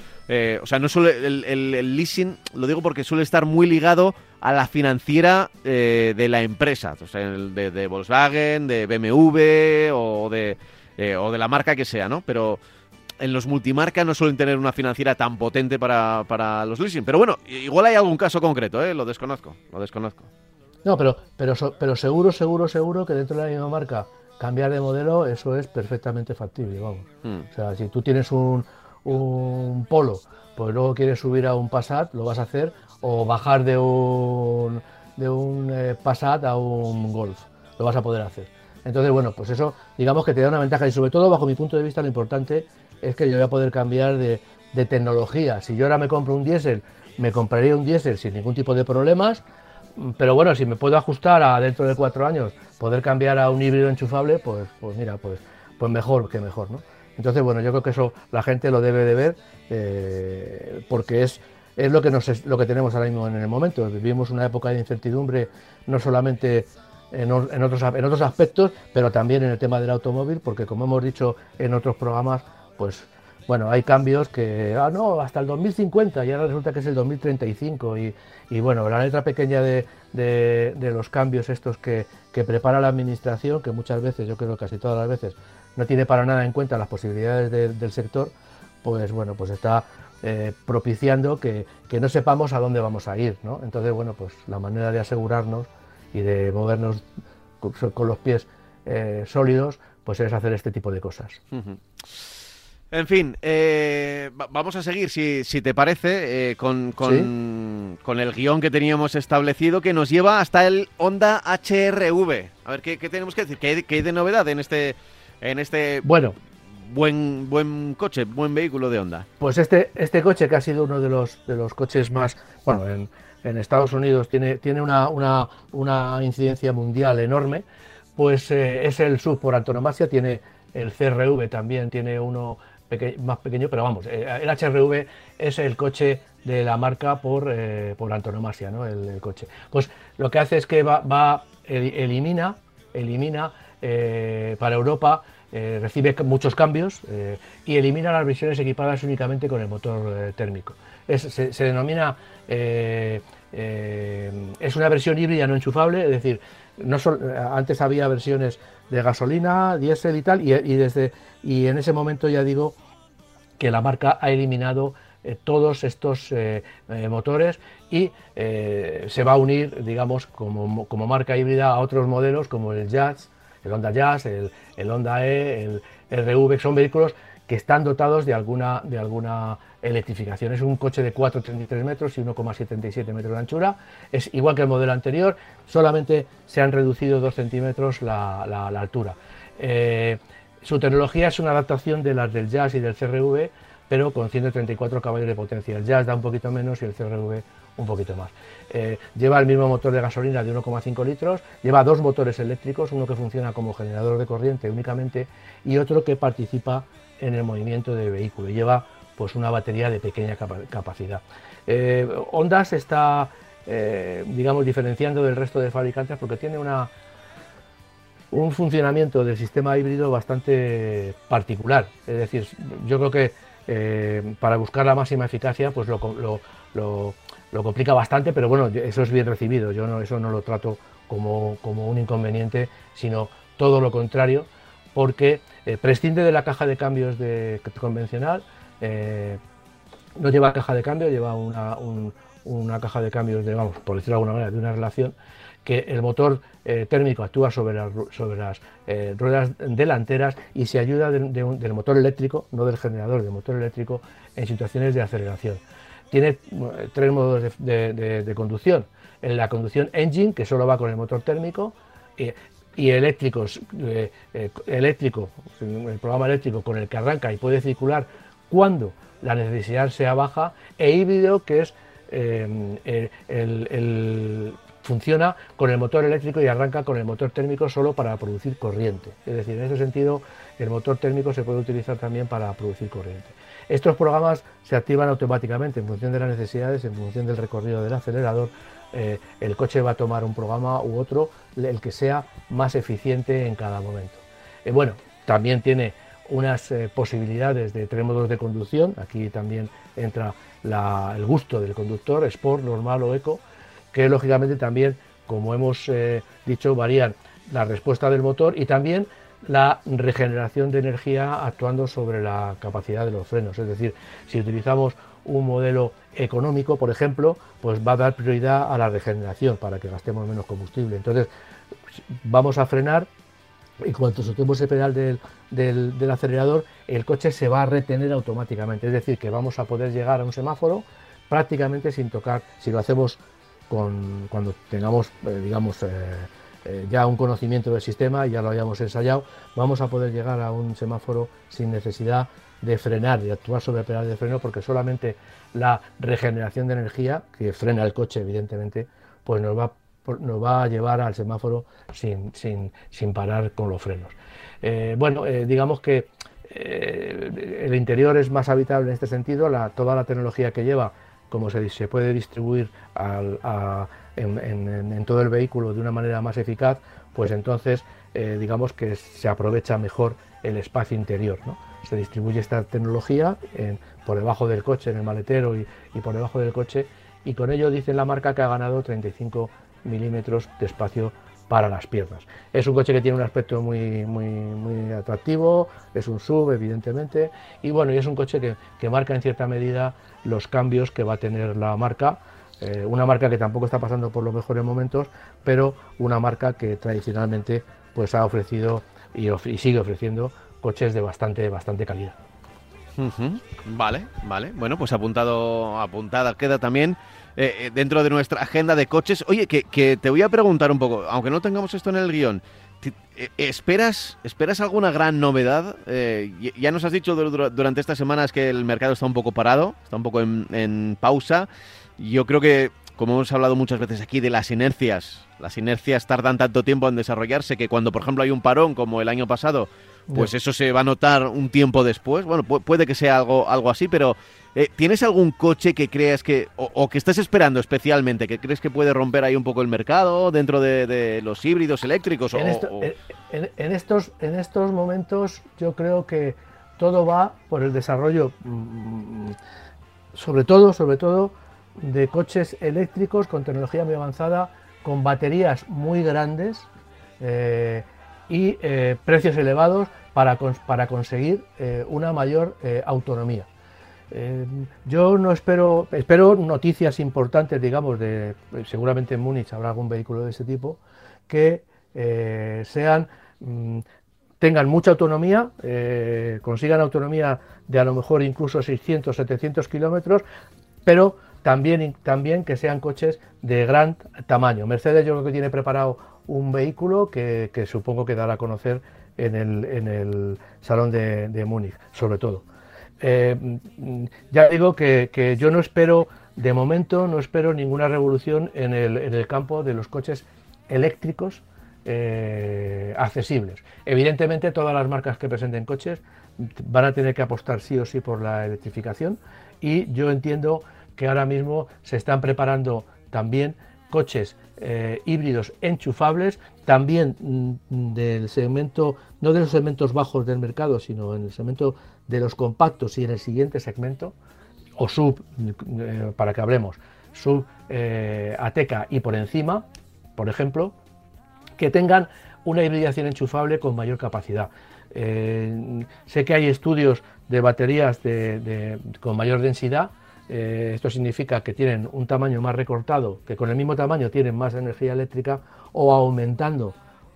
o sea, no suele, el, leasing, lo digo porque suele estar muy ligado a la financiera eh, de la empresa, de, Volkswagen, de BMW o de, eh, o de la marca que sea, ¿no? Pero en los multimarcas no suelen tener una financiera tan potente para, para los leasing. Pero bueno, igual hay algún caso concreto, ¿eh? Lo desconozco, lo desconozco. No, pero, pero, pero seguro, seguro, seguro que dentro de la misma marca cambiar de modelo, eso es perfectamente factible, vamos. Hmm. O sea, si tú tienes un, un Polo, pues luego quieres subir a un Passat, lo vas a hacer, o bajar de un, de un eh, Passat a un Golf, lo vas a poder hacer. Entonces, bueno, pues eso digamos que te da una ventaja y sobre todo bajo mi punto de vista lo importante es que yo voy a poder cambiar de, de tecnología. Si yo ahora me compro un diésel, me compraría un diésel sin ningún tipo de problemas, pero bueno, si me puedo ajustar a dentro de cuatro años, poder cambiar a un híbrido enchufable, pues, pues mira, pues, pues mejor que mejor, ¿no? Entonces, bueno, yo creo que eso la gente lo debe de ver eh, porque es, es lo que, nos, lo que tenemos ahora mismo en el momento. Vivimos una época de incertidumbre, no solamente en, en, otros, en otros aspectos, pero también en el tema del automóvil, porque como hemos dicho en otros programas, pues bueno, hay cambios que, ah, no, hasta el 2050 y ahora resulta que es el 2035 y, y bueno, la letra pequeña de, de, los cambios estos que, que, prepara la administración, que muchas veces, yo creo casi todas las veces, no tiene para nada en cuenta las posibilidades del sector, pues bueno, pues está eh, propiciando que, que, no sepamos a dónde vamos a ir, ¿no? Entonces, bueno, pues la manera de asegurarnos y de movernos con, los pies eh, sólidos, pues es hacer este tipo de cosas. En fin, eh, vamos a seguir, si, si te parece, eh, con, con, con, el guion que teníamos establecido que nos lleva hasta el Honda HRV. A ver, ¿qué, qué tenemos que decir? ¿Qué hay, ¿Qué hay, de novedad en este, en este bueno, buen, buen coche, buen vehículo de Honda? Pues este, este coche que ha sido uno de los, de los coches más, bueno, en, en Estados Unidos tiene, tiene una, una, una incidencia mundial enorme, pues eh, es el sub por antonomasia, tiene el CRV también, tiene uno más pequeño, pero vamos, eh, el HRV es el coche de la marca por, eh, por antonomasia, ¿no? El, coche. Pues lo que hace es que va, va elimina, elimina eh, para Europa, recibe muchos cambios y elimina las versiones equipadas únicamente con el motor térmico. se, denomina, es una versión híbrida no enchufable, es decir, no antes había versiones de gasolina, diésel y tal, y, desde, y en ese momento ya digo que la marca ha eliminado eh, todos estos eh, eh, motores y se va a unir, digamos, como, como, marca híbrida a otros modelos como el Jazz, el Honda Jazz, el, el Honda E, el, RV, son vehículos que están dotados de alguna, de alguna electrificación. Es un coche de 4,33 metros y 1,77 metros de anchura. Es igual que el modelo anterior, solamente se han reducido 2 centímetros la, la, altura. Su tecnología es una adaptación de las del Jazz y del CRV, pero con 134 caballos de potencia. El Jazz da un poquito menos y el CRV un poquito más. Eh, lleva el mismo motor de gasolina de 1,5 litros, lleva dos motores eléctricos, uno que funciona como generador de corriente únicamente y otro que participa en el movimiento del vehículo. Lleva pues una batería de pequeña capacidad. Eh, Honda se está, eh, digamos, diferenciando del resto de fabricantes porque tiene una, un funcionamiento del sistema híbrido bastante particular. Es decir, yo creo que eh, para buscar la máxima eficacia, pues lo, lo, complica bastante, pero bueno, eso es bien recibido. Yo no, eso no lo trato como, como un inconveniente, sino todo lo contrario, porque eh, prescinde de la caja de cambios de, convencional. Eh, no lleva caja de cambio, lleva una, una caja de cambios, de, vamos, por decirlo de alguna manera, de una relación que el motor eh, térmico actúa sobre las, sobre las eh, ruedas delanteras y se ayuda del motor eléctrico, no del generador, del motor eléctrico, en situaciones de aceleración. Tiene tres modos de, conducción. La conducción engine, que solo va con el motor térmico, y eléctricos, eléctrico, el programa eléctrico con el que arranca y puede circular cuando la necesidad sea baja, e híbrido, que es el, funciona con el motor eléctrico y arranca con el motor térmico solo para producir corriente. Es decir, en ese sentido, el motor térmico se puede utilizar también para producir corriente. Estos programas se activan automáticamente en función de las necesidades, en función del recorrido del acelerador. Eh, el coche va a tomar un programa u otro, el que sea más eficiente en cada momento. Eh, bueno, también tiene unas eh, posibilidades de tres modos de conducción. Aquí también entra el gusto del conductor, Sport, normal o eco que lógicamente también, como hemos eh, dicho, varían la respuesta del motor y también la regeneración de energía actuando sobre la capacidad de los frenos. Es decir, si utilizamos un modelo económico, por ejemplo, pues va a dar prioridad a la regeneración para que gastemos menos combustible. Entonces, vamos a frenar y cuando soltemos el pedal del, acelerador, el coche se va a retener automáticamente. Es decir, que vamos a poder llegar a un semáforo prácticamente sin tocar, si lo hacemos cuando tengamos, eh, digamos, eh, eh, ya un conocimiento del sistema, ya lo hayamos ensayado, vamos a poder llegar a un semáforo sin necesidad de frenar y actuar sobre el pedal de freno, porque solamente la regeneración de energía, que frena el coche, evidentemente, pues nos va, nos va a llevar al semáforo sin, sin, parar con los frenos. Eh, bueno, eh, digamos que el interior es más habitable en este sentido, la, toda la tecnología que lleva, como se, se puede distribuir en, todo el vehículo de una manera más eficaz, pues entonces eh, digamos que se aprovecha mejor el espacio interior. Se distribuye esta tecnología por debajo del coche, en el maletero y, por debajo del coche, y con ello dice la marca que ha ganado 35 milímetros de espacio para las piernas. Es un coche que tiene un aspecto muy, muy, muy atractivo, es un sub evidentemente, y bueno, y es un coche que, que marca en cierta medida los cambios que va a tener la marca eh, una marca que tampoco está pasando por los mejores momentos, pero una marca que tradicionalmente pues ha ofrecido y, sigue ofreciendo coches de bastante, bastante calidad. Vale, vale. Bueno, pues apuntado, apuntada queda también eh, eh, dentro de nuestra agenda de coches. Oye, que, te voy a preguntar un poco, aunque no tengamos esto en el guion, ¿esperas, ¿esperas alguna gran novedad? ya nos has dicho durante estas semanas que el mercado está un poco parado, está un poco en pausa. Yo creo que, como hemos hablado muchas veces aquí, de las inercias, las inercias tardan tanto tiempo en desarrollarse que cuando, por ejemplo, hay un parón como el año pasado, pues eso se va a notar un tiempo después. Bueno, puede que sea algo, algo así, pero eh, ¿tienes algún coche que creas que, o, que estés esperando especialmente, que crees que puede romper ahí un poco el mercado dentro de, los híbridos eléctricos? En, estos, en estos momentos yo creo que todo va por el desarrollo, mm, mm, sobre todo, sobre todo, de coches eléctricos con tecnología muy avanzada, con baterías muy grandes eh, y eh, precios elevados para, para conseguir eh, una mayor autonomía. yo no espero, espero noticias importantes, digamos, de seguramente en Múnich habrá algún vehículo de ese tipo, que sean mm, tengan mucha autonomía, consigan autonomía de a lo mejor incluso 600, 700 kilómetros, pero también, también que sean coches de gran tamaño. Mercedes yo creo que tiene preparado un vehículo que, supongo que dará a conocer en el, Salón de, Múnich, sobre todo. Eh, ya digo que, yo no espero, de momento, no espero ninguna revolución en el, campo de los coches eléctricos eh, accesibles. Evidentemente, todas las marcas que presenten coches van a tener que apostar sí o sí por la electrificación y yo entiendo que ahora mismo se están preparando también coches eh, híbridos enchufables, también mm, del segmento, no de los segmentos bajos del mercado, sino en el segmento de los compactos y en el siguiente segmento, o sub, eh, para que hablemos, sub eh, Ateca y por encima, por ejemplo, que tengan una hibridación enchufable con mayor capacidad. sé que hay estudios de baterías con mayor densidad, eh, esto significa que tienen un tamaño más recortado, que con el mismo tamaño tienen más energía eléctrica, o aumentando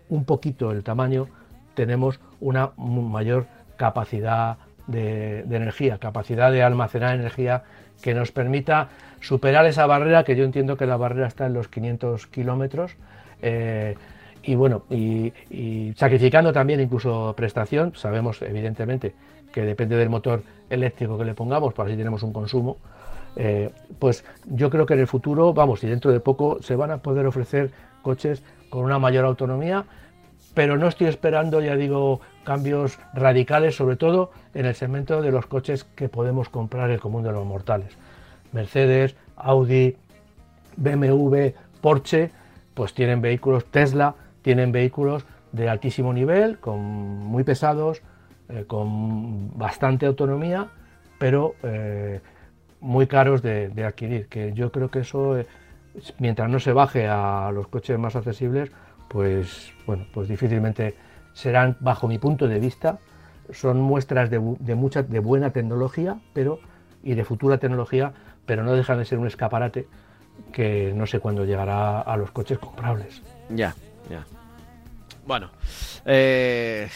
un poquito el tamaño, tenemos una mayor capacidad de, energía, capacidad de almacenar energía que nos permita superar esa barrera, que yo entiendo que la barrera está en los 500 kilómetros. Eh, y bueno, y, sacrificando también incluso prestación, sabemos evidentemente que depende del motor eléctrico que le pongamos, por así tenemos un consumo, eh, pues yo creo que en el futuro, vamos, y dentro de poco se van a poder ofrecer coches con una mayor autonomía, pero no estoy esperando, ya digo, cambios radicales, sobre todo en el segmento de los coches que podemos comprar el común de los mortales. Mercedes, Audi, BMW, Porsche, pues tienen vehículos, Tesla, tienen vehículos de altísimo nivel, con muy pesados, eh, con bastante autonomía, pero eh, muy caros de, adquirir, que yo creo que eso, eh, mientras no se baje a los coches más accesibles, pues bueno, pues difícilmente serán, bajo mi punto de vista, son muestras de, mucha, de buena tecnología, pero y de futura tecnología, pero no dejan de ser un escaparate que no sé cuándo llegará a los coches comprables. Ya, ya. Bueno, eh,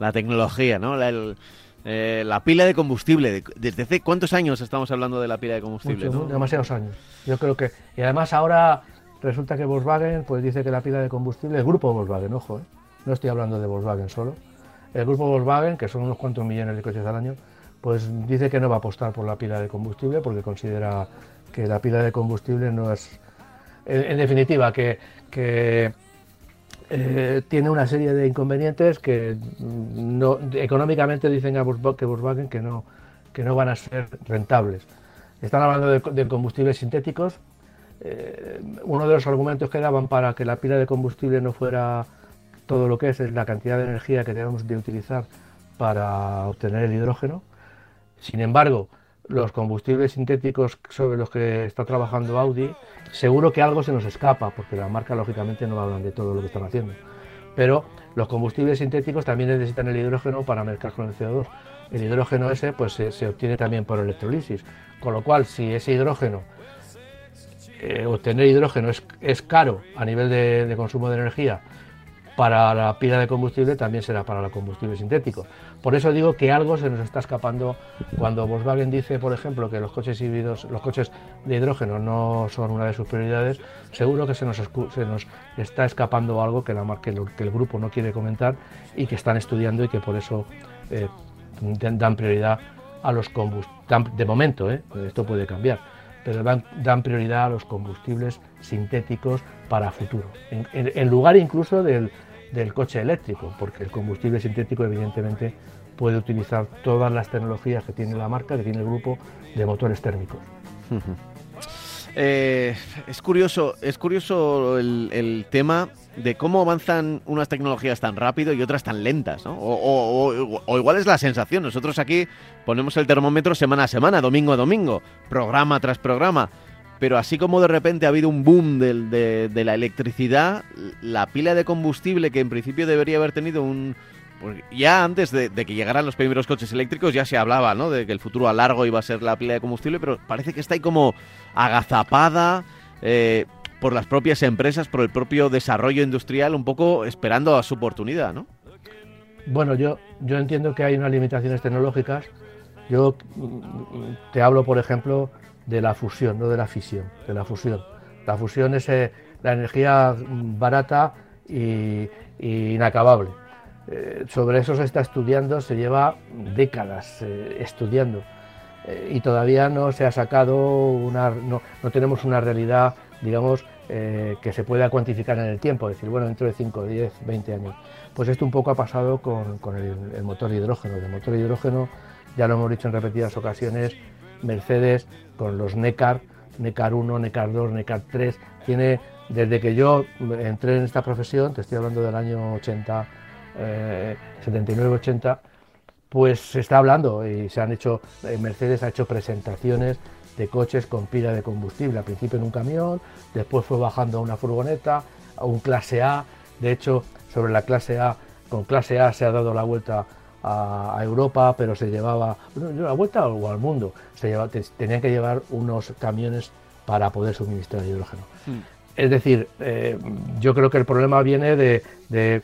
la tecnología, ¿no? La, el- eh, la pila de combustible. ¿Desde hace cuántos años estamos hablando de la pila de combustible? Mucho, no? demasiados años. Yo creo que. Y además ahora resulta que Volkswagen pues dice que la pila de combustible, el grupo Volkswagen, ojo, ¿eh? no estoy hablando de Volkswagen solo. El grupo Volkswagen, que son unos cuantos millones de coches al año, pues dice que no va a apostar por la pila de combustible porque considera que la pila de combustible no es. En, en definitiva, que, que eh, tiene una serie de inconvenientes que mm, económicamente dicen a Volkswagen que no, que no van a ser rentables. Están hablando de, de combustibles sintéticos. Eh, uno de los argumentos que daban para que la pila de combustible no fuera todo lo que es, es la cantidad de energía que debemos de utilizar para obtener el hidrógeno. Sin embargo, los combustibles sintéticos sobre los que está trabajando Audi, seguro que algo se nos escapa, porque la marca lógicamente no hablan de todo lo que están haciendo. Pero los combustibles sintéticos también necesitan el hidrógeno para mezclar con el CO2. El hidrógeno ese pues se, se obtiene también por electrolisis, con lo cual si ese hidrógeno, eh, obtener hidrógeno es, es caro a nivel de, de consumo de energía, para la pila de combustible también será para el combustible sintético. Por eso digo que algo se nos está escapando cuando Volkswagen dice, por ejemplo, que los coches híbridos, los coches de hidrógeno no son una de sus prioridades. Seguro que se nos, se nos está escapando algo que, el grupo no quiere comentar y que están estudiando y que por eso eh, dan prioridad a los combustibles. De momento, ¿eh? esto puede cambiar, pero dan, dan prioridad a los combustibles sintéticos para futuro, en lugar incluso del, del coche eléctrico, porque el combustible sintético evidentemente puede utilizar todas las tecnologías que tiene la marca, que tiene el grupo de motores térmicos. Eh, es curioso, es curioso el, tema de cómo avanzan unas tecnologías tan rápido y otras tan lentas, ¿no? O igual es la sensación. Nosotros aquí ponemos el termómetro semana a semana, domingo a domingo, programa tras programa. Pero así como de repente ha habido un boom de, la electricidad, la pila de combustible que en principio debería haber tenido un... porque Ya antes de, que llegaran los primeros coches eléctricos ya se hablaba, ¿no? De que el futuro a largo iba a ser la pila de combustible, pero parece que está ahí como agazapada eh, por las propias empresas, por el propio desarrollo industrial, un poco esperando a su oportunidad, ¿no? Bueno, yo, yo entiendo que hay unas limitaciones tecnológicas. Yo mm, te hablo, por ejemplo, de la fusión, no de la fisión, de la fusión. La fusión es eh, la energía barata y, inacabable. Eh, sobre eso se está estudiando, se lleva décadas eh, estudiando y todavía no se ha sacado una, no, no tenemos una realidad, digamos, que se pueda cuantificar en el tiempo, decir, bueno, dentro de 5, 10, 20 años. Pues esto un poco ha pasado con, con el, el motor de hidrógeno. El motor de hidrógeno, ya lo hemos dicho en repetidas ocasiones, Mercedes con los NECAR, NECAR 1, NECAR 2, NECAR 3, tiene, desde que yo entré en esta profesión, te estoy hablando del año 80, eh, 79-80, pues se está hablando y se han hecho, eh, Mercedes ha hecho presentaciones de coches con pila de combustible, al principio en un camión, después fue bajando a una furgoneta, a un clase A, de hecho sobre la clase A, con clase A se ha dado la vuelta a, a Europa, pero se llevaba, bueno, no, la vuelta o al mundo, se lleva- te- tenían que llevar unos camiones para poder suministrar hidrógeno. Es decir, eh, yo creo que el problema viene de, de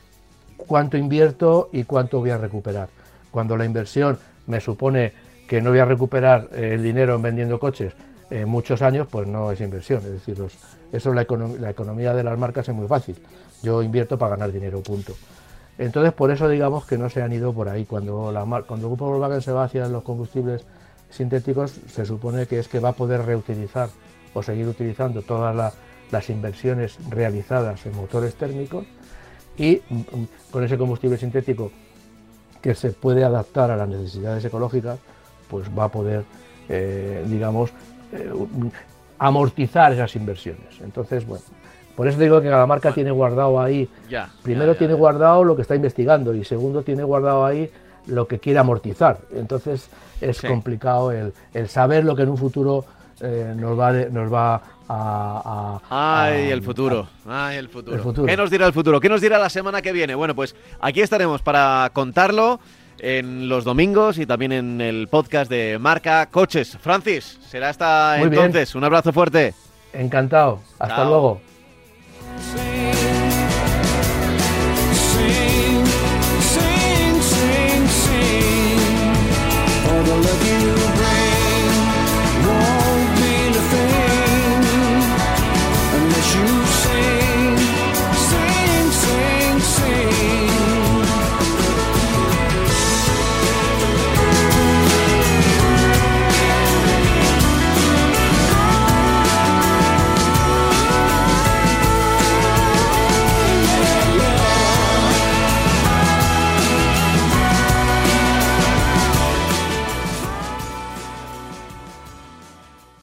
cuánto invierto y cuánto voy a recuperar. Cuando la inversión me supone que no voy a recuperar eh, el dinero en vendiendo coches en muchos años, pues no es inversión. Es decir, los- eso la, econom- la economía de las marcas es muy fácil. Yo invierto para ganar dinero, punto. Entonces, por eso digamos que no se han ido por ahí. Cuando, la cuando el grupo Volkswagen se va hacia los combustibles sintéticos, se supone que es que va a poder reutilizar o seguir utilizando todas la- las inversiones realizadas en motores térmicos y mm, mm, con ese combustible sintético que se puede adaptar a las necesidades ecológicas, pues va a poder, eh, digamos, eh, mm, amortizar esas inversiones. Entonces, bueno, por eso digo que cada marca tiene guardado ahí Ya. Primero tiene guardado lo que está investigando y segundo tiene guardado ahí lo que quiere amortizar. Entonces es Sí. complicado el, el saber lo que en un futuro eh, nos va, nos va a, a- Ay, a- el futuro. Ay, el futuro. El futuro. ¿Qué nos dirá el futuro? ¿Qué nos dirá la semana que viene? Bueno, pues aquí estaremos para contarlo en los domingos y también en el podcast de Marca Coches. Francis, será hasta Muy bien. entonces. Un abrazo fuerte. Encantado. Hasta Chao. luego.